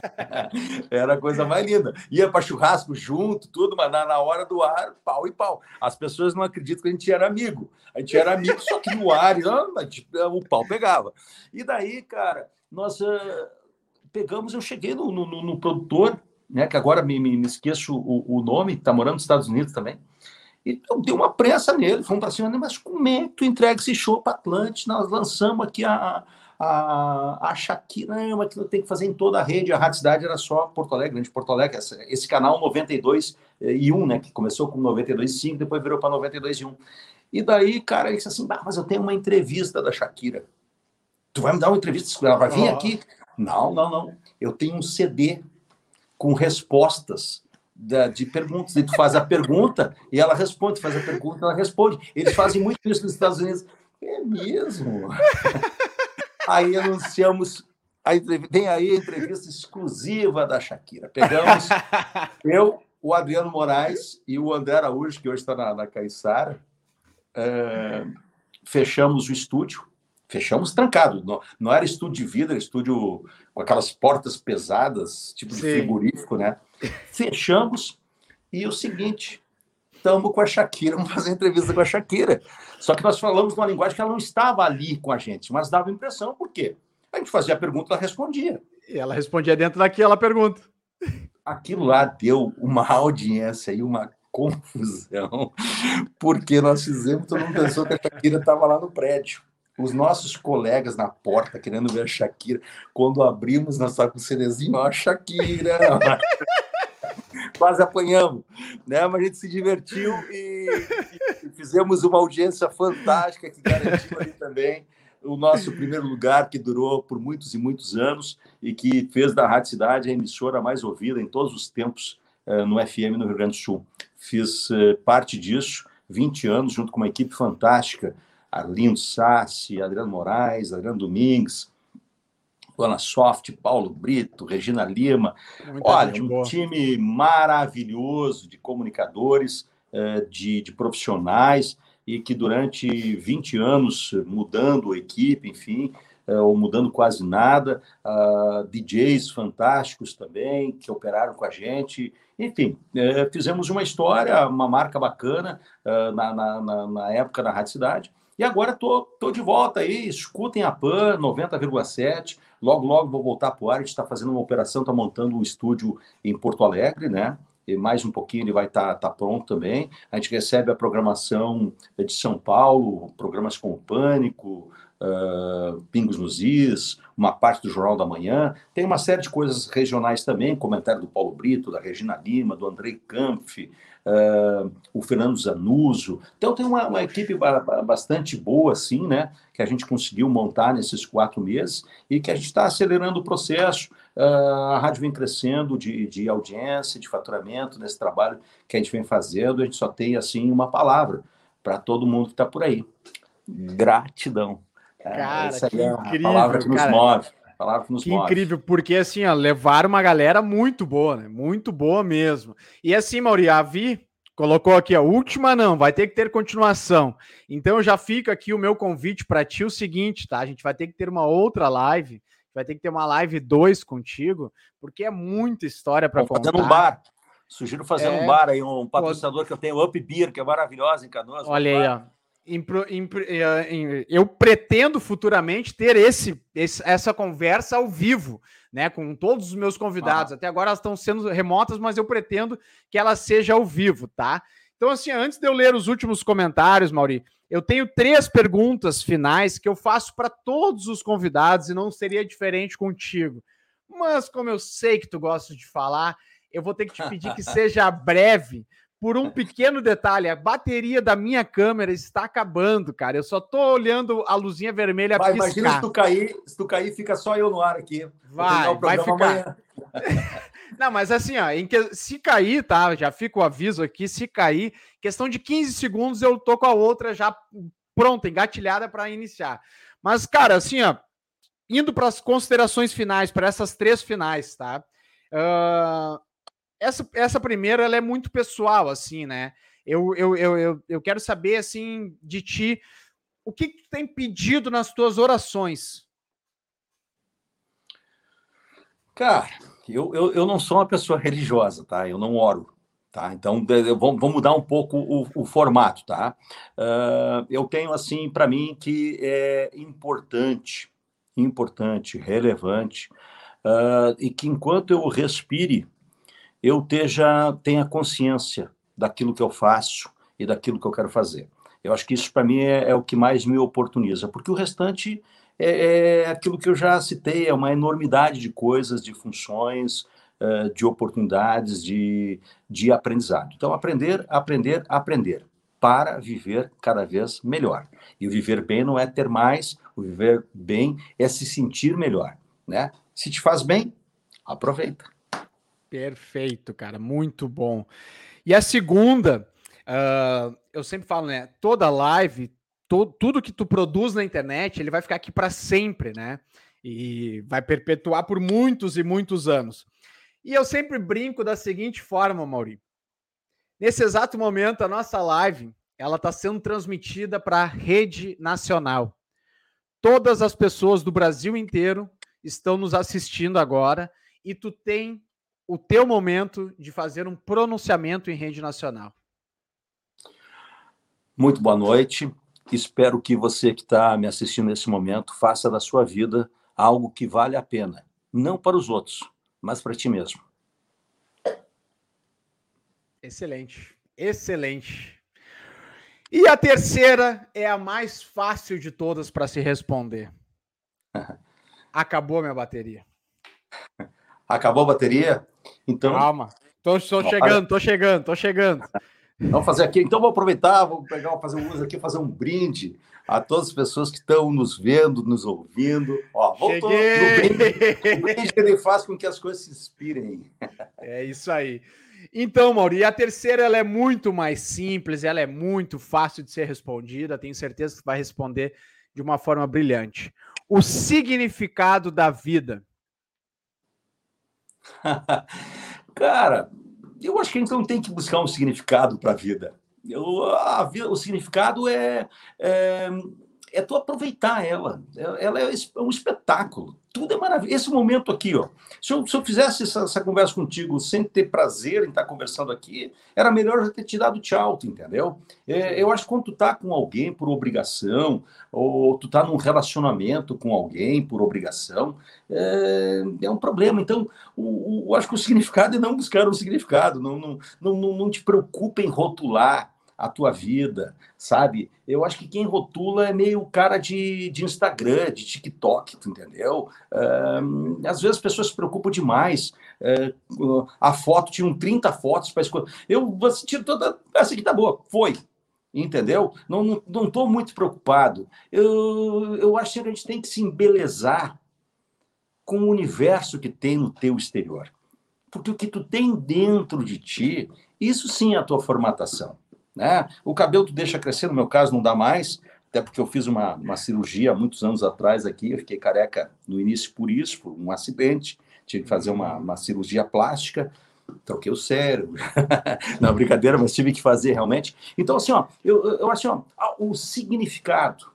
Era a coisa mais linda. Ia para churrasco junto, tudo, mas na, na, hora do ar, pau e pau. As pessoas não acreditam que a gente era amigo. A gente era amigo, só que no ar, não, o pau pegava. E daí, cara, nós uh, pegamos, eu cheguei no, no, no, produtor, né? Que agora me, me, me esqueço o, o nome, está morando nos Estados Unidos também. E eu dei uma pressa nele, fomos para cima, mas como é que tu entrega esse show para Atlante? Nós lançamos aqui a, a, a Shakira, não, aquilo tem que fazer em toda a rede, a Rádio Cidade era só Porto Alegre, grande Porto Alegre, esse, esse canal 92 e 1, né, que começou com 92,5, depois virou para 92 e 1. E daí, cara, ele disse assim, bah, mas eu tenho uma entrevista da Shakira. Tu vai me dar uma entrevista? Ela vai vir oh. aqui? Não, não, não. Eu tenho um CD com respostas da, de perguntas. E tu faz a pergunta e ela responde, faz a pergunta ela responde. Eles fazem muito isso nos Estados Unidos. É mesmo? Aí anunciamos, a tem aí a entrevista exclusiva da Shakira. Pegamos eu, o Adriano Moraes e o André Araújo, que hoje está na, na Caiçara, é, fechamos o estúdio, fechamos trancado. Não, não, era estúdio de vida, era estúdio com aquelas portas pesadas, tipo de Sim. frigorífico, né? Fechamos e o seguinte, estamos com a Shakira, vamos fazer entrevista com a Shakira. Só que nós falamos numa linguagem que ela não estava ali com a gente, mas dava impressão, por quê? A gente fazia a pergunta, ela respondia. E ela respondia dentro daquela pergunta. Aquilo lá deu uma audiência e uma confusão, porque nós fizemos, todo mundo pensou que a Shakira estava lá no prédio. Os nossos colegas na porta querendo ver a Shakira, quando abrimos, nós estávamos com o Cerezinho, ó, a Shakira quase apanhamos, né? Mas a gente se divertiu e, e fizemos uma audiência fantástica que garantiu ali também o nosso primeiro lugar, que durou por muitos e muitos anos e que fez da Rádio Cidade a emissora mais ouvida em todos os tempos uh, no FM no Rio Grande do Sul. Fiz uh, parte disso, 20 anos, junto com uma equipe fantástica, Arlindo Sassi, Adriano Moraes, Adriano Domingues, Luana Soft, Paulo Brito, Regina Lima. Muita Olha, um boa. time maravilhoso de comunicadores, eh, de, de, profissionais, e que durante 20 anos, mudando a equipe, enfim, eh, ou mudando quase nada, uh, DJs fantásticos também, que operaram com a gente. Enfim, eh, fizemos uma história, uma marca bacana uh, na, na, na época na Rádio Cidade. E agora tô, tô de volta aí, escutem a PAN 90,7. Logo, logo vou voltar para o ar. A gente está fazendo uma operação, está montando um estúdio em Porto Alegre, né? E mais um pouquinho ele vai estar tá, tá pronto também. A gente recebe a programação de São Paulo, programas com o Pânico, uh, Pingos nos Is, uma parte do Jornal da Manhã. Tem uma série de coisas regionais também, comentário do Paulo Brito, da Regina Lima, do Andrei Kampf, uh, o Fernando Zanuso. Então tem uma, uma, equipe bastante boa, assim, né? Que a gente conseguiu montar nesses quatro meses e que a gente está acelerando o processo. Uh, a rádio vem crescendo de, de audiência, de faturamento nesse trabalho que a gente vem fazendo. A gente só tem, assim, uma palavra para todo mundo que está por aí. Gratidão. É, cara, Essa que é a palavra que nos cara. move. Palavra nos que move. incrível, porque assim, ó, levaram uma galera muito boa, né? Muito boa mesmo. E assim, Mauri, a Vi colocou aqui a última não, vai ter que ter continuação. Então já fica aqui o meu convite para ti o seguinte, tá? A gente vai ter que ter uma outra live, vai ter que ter uma live 2 contigo, porque é muita história para contar. Fazendo um bar. Sugiro fazer é... um bar aí, um patrocinador que eu tenho, Up Beer, que é maravilhosa em Canoas. Olha aí, ó. Eh, eu pretendo futuramente ter esse, esse, essa conversa ao vivo, né, com todos os meus convidados. Ah. Até agora elas estão sendo remotas, mas eu pretendo que ela seja ao vivo, tá? Então, assim, antes de eu ler os últimos comentários, Mauri, eu tenho três perguntas finais que eu faço para todos os convidados e não seria diferente contigo. Mas, como eu sei que tu gosta de falar, eu vou ter que te pedir que seja breve, por um pequeno detalhe, a bateria da minha câmera está acabando, cara. Eu só tô olhando a luzinha vermelha vai, piscar. Imagina se tu cair, se tu cair, fica só eu no ar aqui. Vai, vai ficar. Não, mas assim, ó, que... se cair, tá? Já fica o aviso aqui, se cair, questão de 15 segundos eu tô com a outra já pronta, engatilhada para iniciar. Mas, cara, assim, ó, indo para as considerações finais, para essas três finais, tá? Uh, essa, essa primeira, ela é muito pessoal, assim, né? Eu, eu, eu, eu, eu quero saber, assim, de ti, o que, que tem pedido nas tuas orações? Cara, eu, eu, eu não sou uma pessoa religiosa, tá? Eu não oro, tá? Então, vou mudar um pouco o, o formato, tá? Uh, eu tenho, assim, para mim, que é importante, importante, relevante, uh, e que enquanto eu respire, eu teja, tenha consciência daquilo que eu faço e daquilo que eu quero fazer. Eu acho que isso, para mim, é, é, o que mais me oportuniza, porque o restante é, é, aquilo que eu já citei, é uma enormidade de coisas, de funções, uh, de oportunidades, de, de aprendizado. Então, aprender, aprender, aprender, para viver cada vez melhor. E o viver bem não é ter mais, o viver bem é se sentir melhor, né? Se te faz bem, aproveita. Perfeito, cara, muito bom. E a segunda, uh, eu sempre falo, né? Toda live, to, tudo que tu produz na internet, ele vai ficar aqui para sempre, né? E vai perpetuar por muitos e muitos anos. E eu sempre brinco da seguinte forma, Mauri. Nesse exato momento, a nossa live ela está sendo transmitida para a rede nacional. Todas as pessoas do Brasil inteiro estão nos assistindo agora e tu tem o teu momento de fazer um pronunciamento em rede nacional. Muito boa noite. Espero que você que está me assistindo nesse momento faça da sua vida algo que vale a pena, não para os outros, mas para ti mesmo. Excelente, excelente. E a terceira é a mais fácil de todas para se responder. Acabou minha bateria. Acabou a bateria? Então. Calma. Tô, tô chegando, tô chegando, tô chegando. Vamos fazer aqui. Então, vou aproveitar, vou pegar, vou fazer um uso aqui, fazer um brinde a todas as pessoas que estão nos vendo, nos ouvindo. Ó, voltou Cheguei. no brinde. O brinde ele faz com que as coisas se inspirem. É isso aí. Então, Mauri, a terceira ela é muito mais simples, ela é muito fácil de ser respondida. Tenho certeza que vai responder de uma forma brilhante. O significado da vida. Cara, eu acho que a gente não tem que buscar um significado para a vida. O significado é, é, é tu aproveitar ela. Ela é um espetáculo. Tudo é maravilhoso. Esse momento aqui, ó. Se eu, se eu fizesse essa, essa, conversa contigo sem ter prazer em estar conversando aqui, era melhor eu ter te dado tchau, entendeu? É, eu acho que quando tu tá com alguém por obrigação, ou tu tá num relacionamento com alguém por obrigação, é, é um problema. Então, o, o, acho que o significado é não buscar um significado. Não, não, não, não, não te preocupa em rotular a tua vida, sabe? Eu acho que quem rotula é meio cara de, de Instagram, de TikTok, entendeu? Às vezes as pessoas se preocupam demais. Uh, a foto, tinham 30 fotos para escolher. Eu tiro toda. Essa aqui tá boa, foi. Entendeu? Não estou não, não muito preocupado. Eu, eu acho que a gente tem que se embelezar com o universo que tem no teu exterior. Porque o que tu tem dentro de ti, isso sim é a tua formatação. Né? O cabelo tu deixa crescer, no meu caso não dá mais, até porque eu fiz uma, uma cirurgia há muitos anos atrás aqui, eu fiquei careca no início por isso, por um acidente, tive que fazer uma, uma cirurgia plástica, troquei o cérebro, não, brincadeira, mas tive que fazer realmente. Então, assim, ó, eu, eu acho, ó, o significado,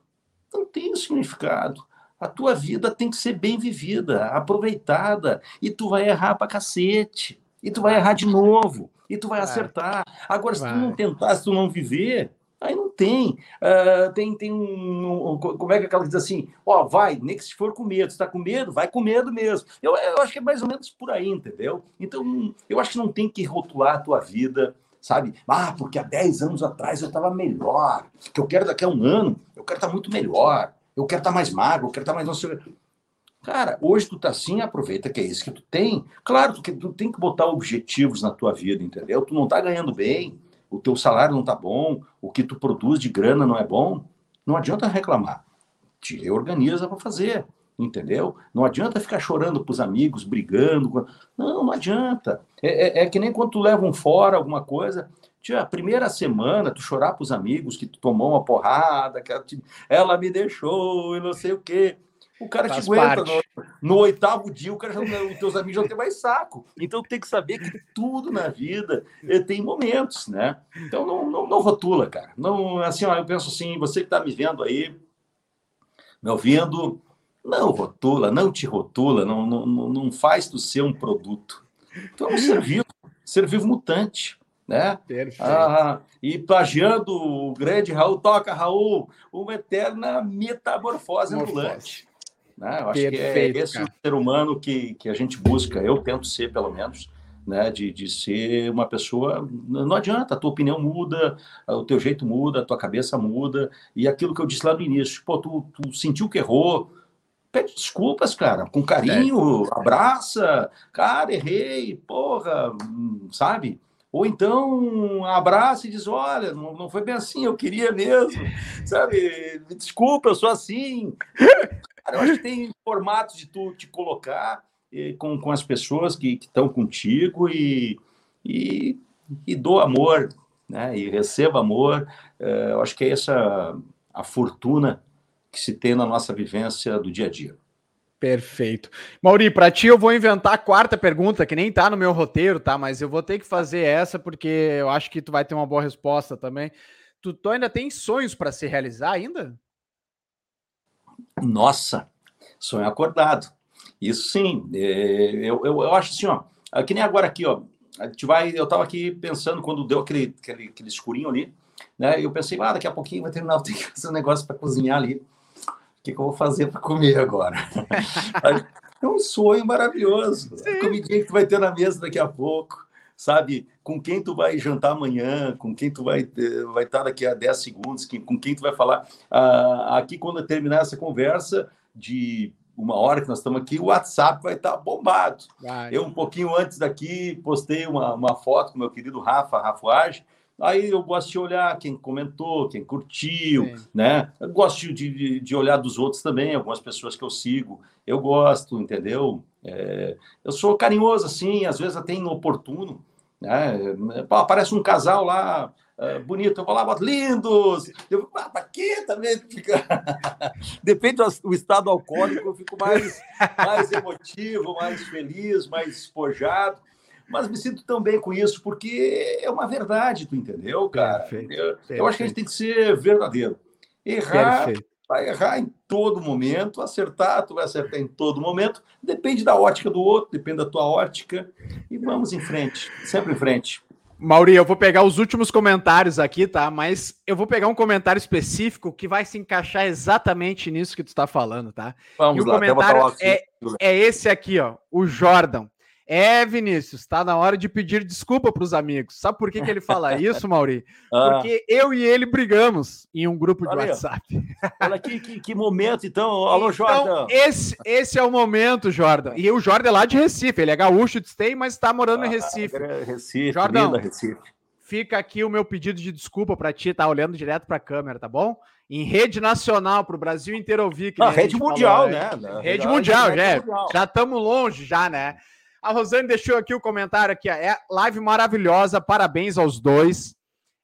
não tem significado, a tua vida tem que ser bem vivida, aproveitada, e tu vai errar pra cacete, e tu vai errar de novo e tu vai, vai. acertar. Agora, se tu não tentar, se tu não viver, aí não tem. Uh, tem tem um, um, Como é que aquela diz assim? Ó, oh, vai, nem que se for com medo. Se tá com medo, vai com medo mesmo. Eu, eu acho que é mais ou menos por aí, entendeu? Então, eu acho que não tem que rotular a tua vida sabe? Ah, porque há 10 anos atrás eu estava melhor, que eu quero daqui a um ano, eu quero estar tá muito melhor, eu quero estar tá mais magro, eu quero estar tá mais Cara, hoje tu tá assim, aproveita que é isso que tu tem. Claro, tu, tu tem que botar objetivos na tua vida, entendeu? Tu não tá ganhando bem, o teu salário não tá bom, o que tu produz de grana não é bom. Não adianta reclamar. Te reorganiza para fazer. entendeu? Não adianta ficar chorando para os amigos, brigando. Não, não adianta. É, é, é, que nem quando tu leva um fora, alguma coisa. Tia, a primeira semana, tu chorar para os amigos que tu tomou uma porrada, que ela, te, ela me deixou e não sei o quê. O cara Faz te aguenta. No, no, oitavo dia, o cara já, os teus amigos já não tem mais saco. Então tem que saber que tudo na vida eh, tem momentos, né? Então não, não, não rotula, cara. Não, assim, ó, eu penso assim, você que está me vendo aí, me ouvindo, não rotula, não te rotula, não, não, não faz do ser um produto. Então é um ser vivo, ser vivo mutante. Né? Ah, e plagiando o grande Raul, toca Raul, uma eterna metamorfose ambulante. Né? Eu acho Perfeito, que é esse cara. ser humano que, que a gente busca, eu tento ser, pelo menos, né? de, de ser uma pessoa. Não adianta, a tua opinião muda, o teu jeito muda, a tua cabeça muda, e aquilo que eu disse lá no início, pô, tu, tu sentiu que errou, pede desculpas, cara, com carinho, é. abraça, cara, errei, porra, sabe? Ou então abraça e diz: Olha, não, não foi bem assim, eu queria mesmo, sabe? Desculpa, eu sou assim. Cara, eu acho que tem formatos de tu te colocar e, com, com as pessoas que estão contigo e, e, e dou amor, né? E receba amor. É, eu acho que é essa a fortuna que se tem na nossa vivência do dia a dia. Perfeito. Mauri, para ti eu vou inventar a quarta pergunta, que nem tá no meu roteiro, tá? Mas eu vou ter que fazer essa porque eu acho que tu vai ter uma boa resposta também. Tu, tu ainda tem sonhos para se realizar ainda? Nossa, sonho acordado. Isso sim. É, eu, eu, eu acho assim, ó, é que nem agora aqui, ó. A gente vai, eu estava aqui pensando quando deu aquele, aquele, aquele escurinho ali, né? Eu pensei, ah, daqui a pouquinho vai terminar, eu tenho que fazer um negócio para cozinhar ali o que, que eu vou fazer para comer agora? é um sonho maravilhoso. A comidinha que tu vai ter na mesa daqui a pouco, sabe? Com quem tu vai jantar amanhã, com quem tu vai, vai estar daqui a 10 segundos, com quem tu vai falar. Ah, aqui, quando terminar essa conversa de uma hora que nós estamos aqui, o WhatsApp vai estar bombado. Vai. Eu, um pouquinho antes daqui, postei uma, uma foto com meu querido Rafa Rafuage, Aí eu gosto de olhar quem comentou, quem curtiu, Sim. né? Eu gosto de, de olhar dos outros também, algumas pessoas que eu sigo. Eu gosto, entendeu? É, eu sou carinhoso, assim, às vezes até inoportuno. Né? Pô, aparece um casal lá uh, bonito, eu vou lá, boto lindos. Eu, ah, pra quê também? Fica... Depende do estado alcoólico, eu fico mais, mais emotivo, mais feliz, mais espojado mas me sinto tão bem com isso, porque é uma verdade, tu entendeu, cara? Perfeito, eu, perfeito. eu, acho que a gente tem que ser verdadeiro. Errar, perfeito. Vai errar em todo momento, acertar, tu vai acertar em todo momento, depende da ótica do outro, depende da tua ótica, e vamos em frente, sempre em frente. Mauri, eu vou pegar os últimos comentários aqui, tá? Mas eu vou pegar um comentário específico que vai se encaixar exatamente nisso que tu está falando, tá? Vamos e o lá, comentário é, é esse aqui, ó, o Jordan. É, Vinícius, está na hora de pedir desculpa para os amigos. Sabe por que, que ele fala isso, Mauri? Ah. Porque eu e ele brigamos em um grupo de Olha WhatsApp. Olha que, que, que, momento, então. Alô, então, Jordan. Esse, esse é o momento, Jordan. E o Jordan é lá de Recife. Ele é gaúcho de Stay, mas está morando ah, em Recife. É Recife, Jordan, linda Recife. Fica aqui o meu pedido de desculpa para ti, tá olhando direto para a câmera, tá bom? Em rede nacional, para o Brasil inteiro ouvir. Que rede mundial, falou, né? Rede mundial, já. Já estamos longe, já, né? A Rosane deixou aqui o comentário aqui, ó. É live maravilhosa, parabéns aos dois.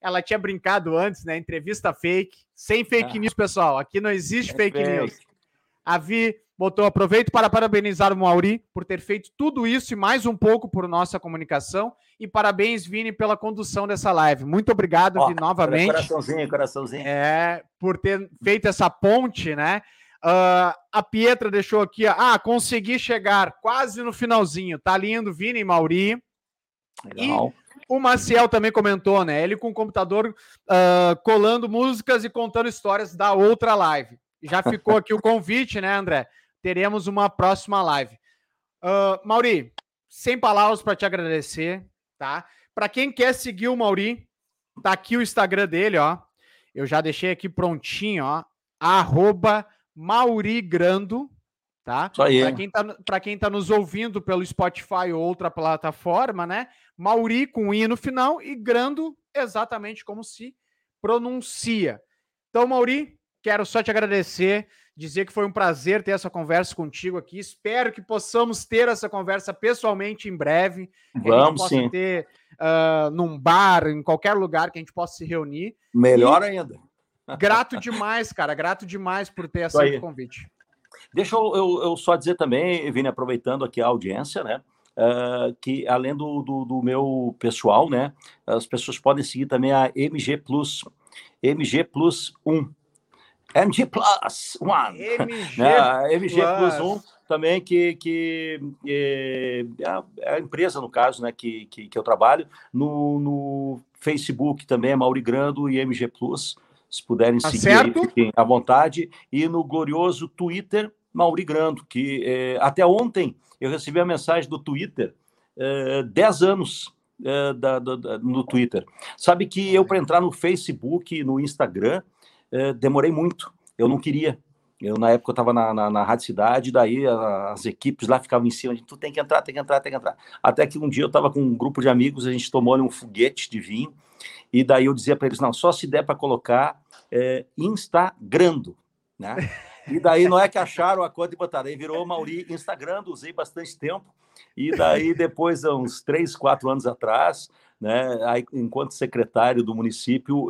Ela tinha brincado antes, né? Entrevista fake, sem fake ah. news, pessoal. Aqui não existe é fake, fake, news. A Vi botou aproveito para parabenizar o Mauri por ter feito tudo isso e mais um pouco por nossa comunicação. E parabéns, Vini, pela condução dessa live. Muito obrigado, Vi, novamente. Coraçãozinho, coraçãozinho. É, por ter feito essa ponte, né? Uh, a Pietra deixou aqui, ah, consegui chegar quase no finalzinho. Tá lindo, Vini e Mauri. Legal. E o Maciel também comentou, né? Ele com o computador uh, colando músicas e contando histórias da outra live. Já ficou aqui o convite, né, André? Teremos uma próxima live. Uh, Mauri, sem palavras para te agradecer, tá? Para quem quer seguir o Mauri, tá aqui o Instagram dele, ó. Eu já deixei aqui prontinho, ó. Arroba Mauri Grando, tá? Para quem tá, para quem tá nos ouvindo pelo Spotify ou outra plataforma, né? Mauri com i no final e Grando exatamente como se pronuncia. Então, Mauri, quero só te agradecer. dizer que foi um prazer ter essa conversa contigo aqui. Espero que possamos ter essa conversa pessoalmente em breve. Vamos a sim. ter uh, num bar, em qualquer lugar que a gente possa se reunir. Melhor e... ainda. Grato demais, cara. Grato demais por ter aceito o convite. Deixa eu, eu, eu, só dizer também, Vini, aproveitando aqui a audiência, né? Uh, que além do, do, do, meu pessoal, né? As pessoas podem seguir também a MG Plus, MG Plus 1. MG Plus One. MG, né? MG Plus. Plus 1 também, que, que é, é, a empresa, no caso, né, que, que, que eu trabalho, no, no Facebook também é Mauri Grando e MG Plus. Se puderem tá seguir, aí, fiquem à vontade. E no glorioso Twitter, Mauri Grando, que é, até ontem eu recebi a mensagem do Twitter, é, 10 anos é, da, da, no Twitter. Sabe que eu, para entrar no Facebook, no Instagram, é, demorei muito. Eu não queria. Eu, na época, eu estava na, na, na Rádio Cidade, daí as equipes lá ficavam em cima, de tu tem que entrar, tem que entrar, tem que entrar. Até que um dia eu estava com um grupo de amigos, a gente tomou um foguete de vinho, e daí eu dizia para eles, não, só se der para colocar é, Instagrando, né? E daí não é que acharam a conta e botaram, aí virou Mauri Instagram, usei bastante tempo, e daí depois, uns três, quatro anos atrás, né, aí, enquanto secretário do município,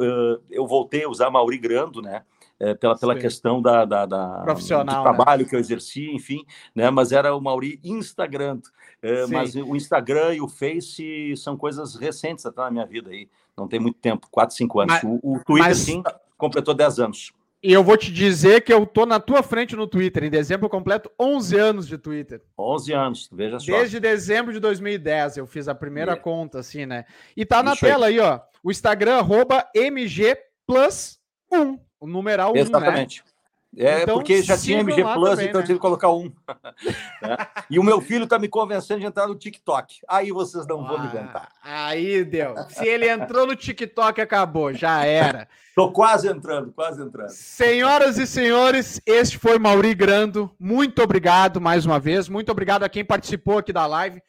eu voltei a usar Mauri Grando, né, é, pela, pela questão da, da, da Profissional, do né? trabalho né? que eu exerci, enfim, né? Mas era o Mauri Instagram. É, mas o Instagram e o Face são coisas recentes até na minha vida aí. Não tem muito tempo, 4, 5 anos. Mas, o, o Twitter, mas... sim, completou 10 anos. E eu vou te dizer que eu tô na tua frente no Twitter. Em dezembro eu completo 11 anos de Twitter. 11 anos, veja só. Desde dezembro de 2010 eu fiz a primeira é. conta, assim, né? E tá na Isso tela aí. aí, ó. O Instagram, arroba MG Plus 1. O numeral 1, né? Exatamente. Né? É, então, porque já tinha MG Plus, também, então né? eu tive que colocar um. é. E o meu filho está me convencendo de entrar no TikTok. Aí vocês não ah, vão me inventar. Aí deu. Se ele entrou no TikTok, acabou, já era. Estou quase entrando, quase entrando. Senhoras e senhores, este foi Mauri Grando. Muito obrigado mais uma vez. Muito obrigado a quem participou aqui da live.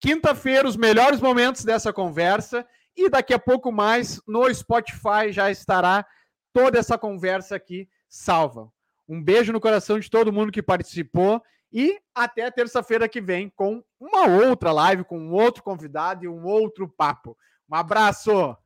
Quinta-feira, os melhores momentos dessa conversa. E daqui a pouco mais no Spotify já estará toda essa conversa aqui salva. Um beijo no coração de todo mundo que participou e até terça-feira que vem com uma outra live, com um outro convidado e um outro papo. Um abraço!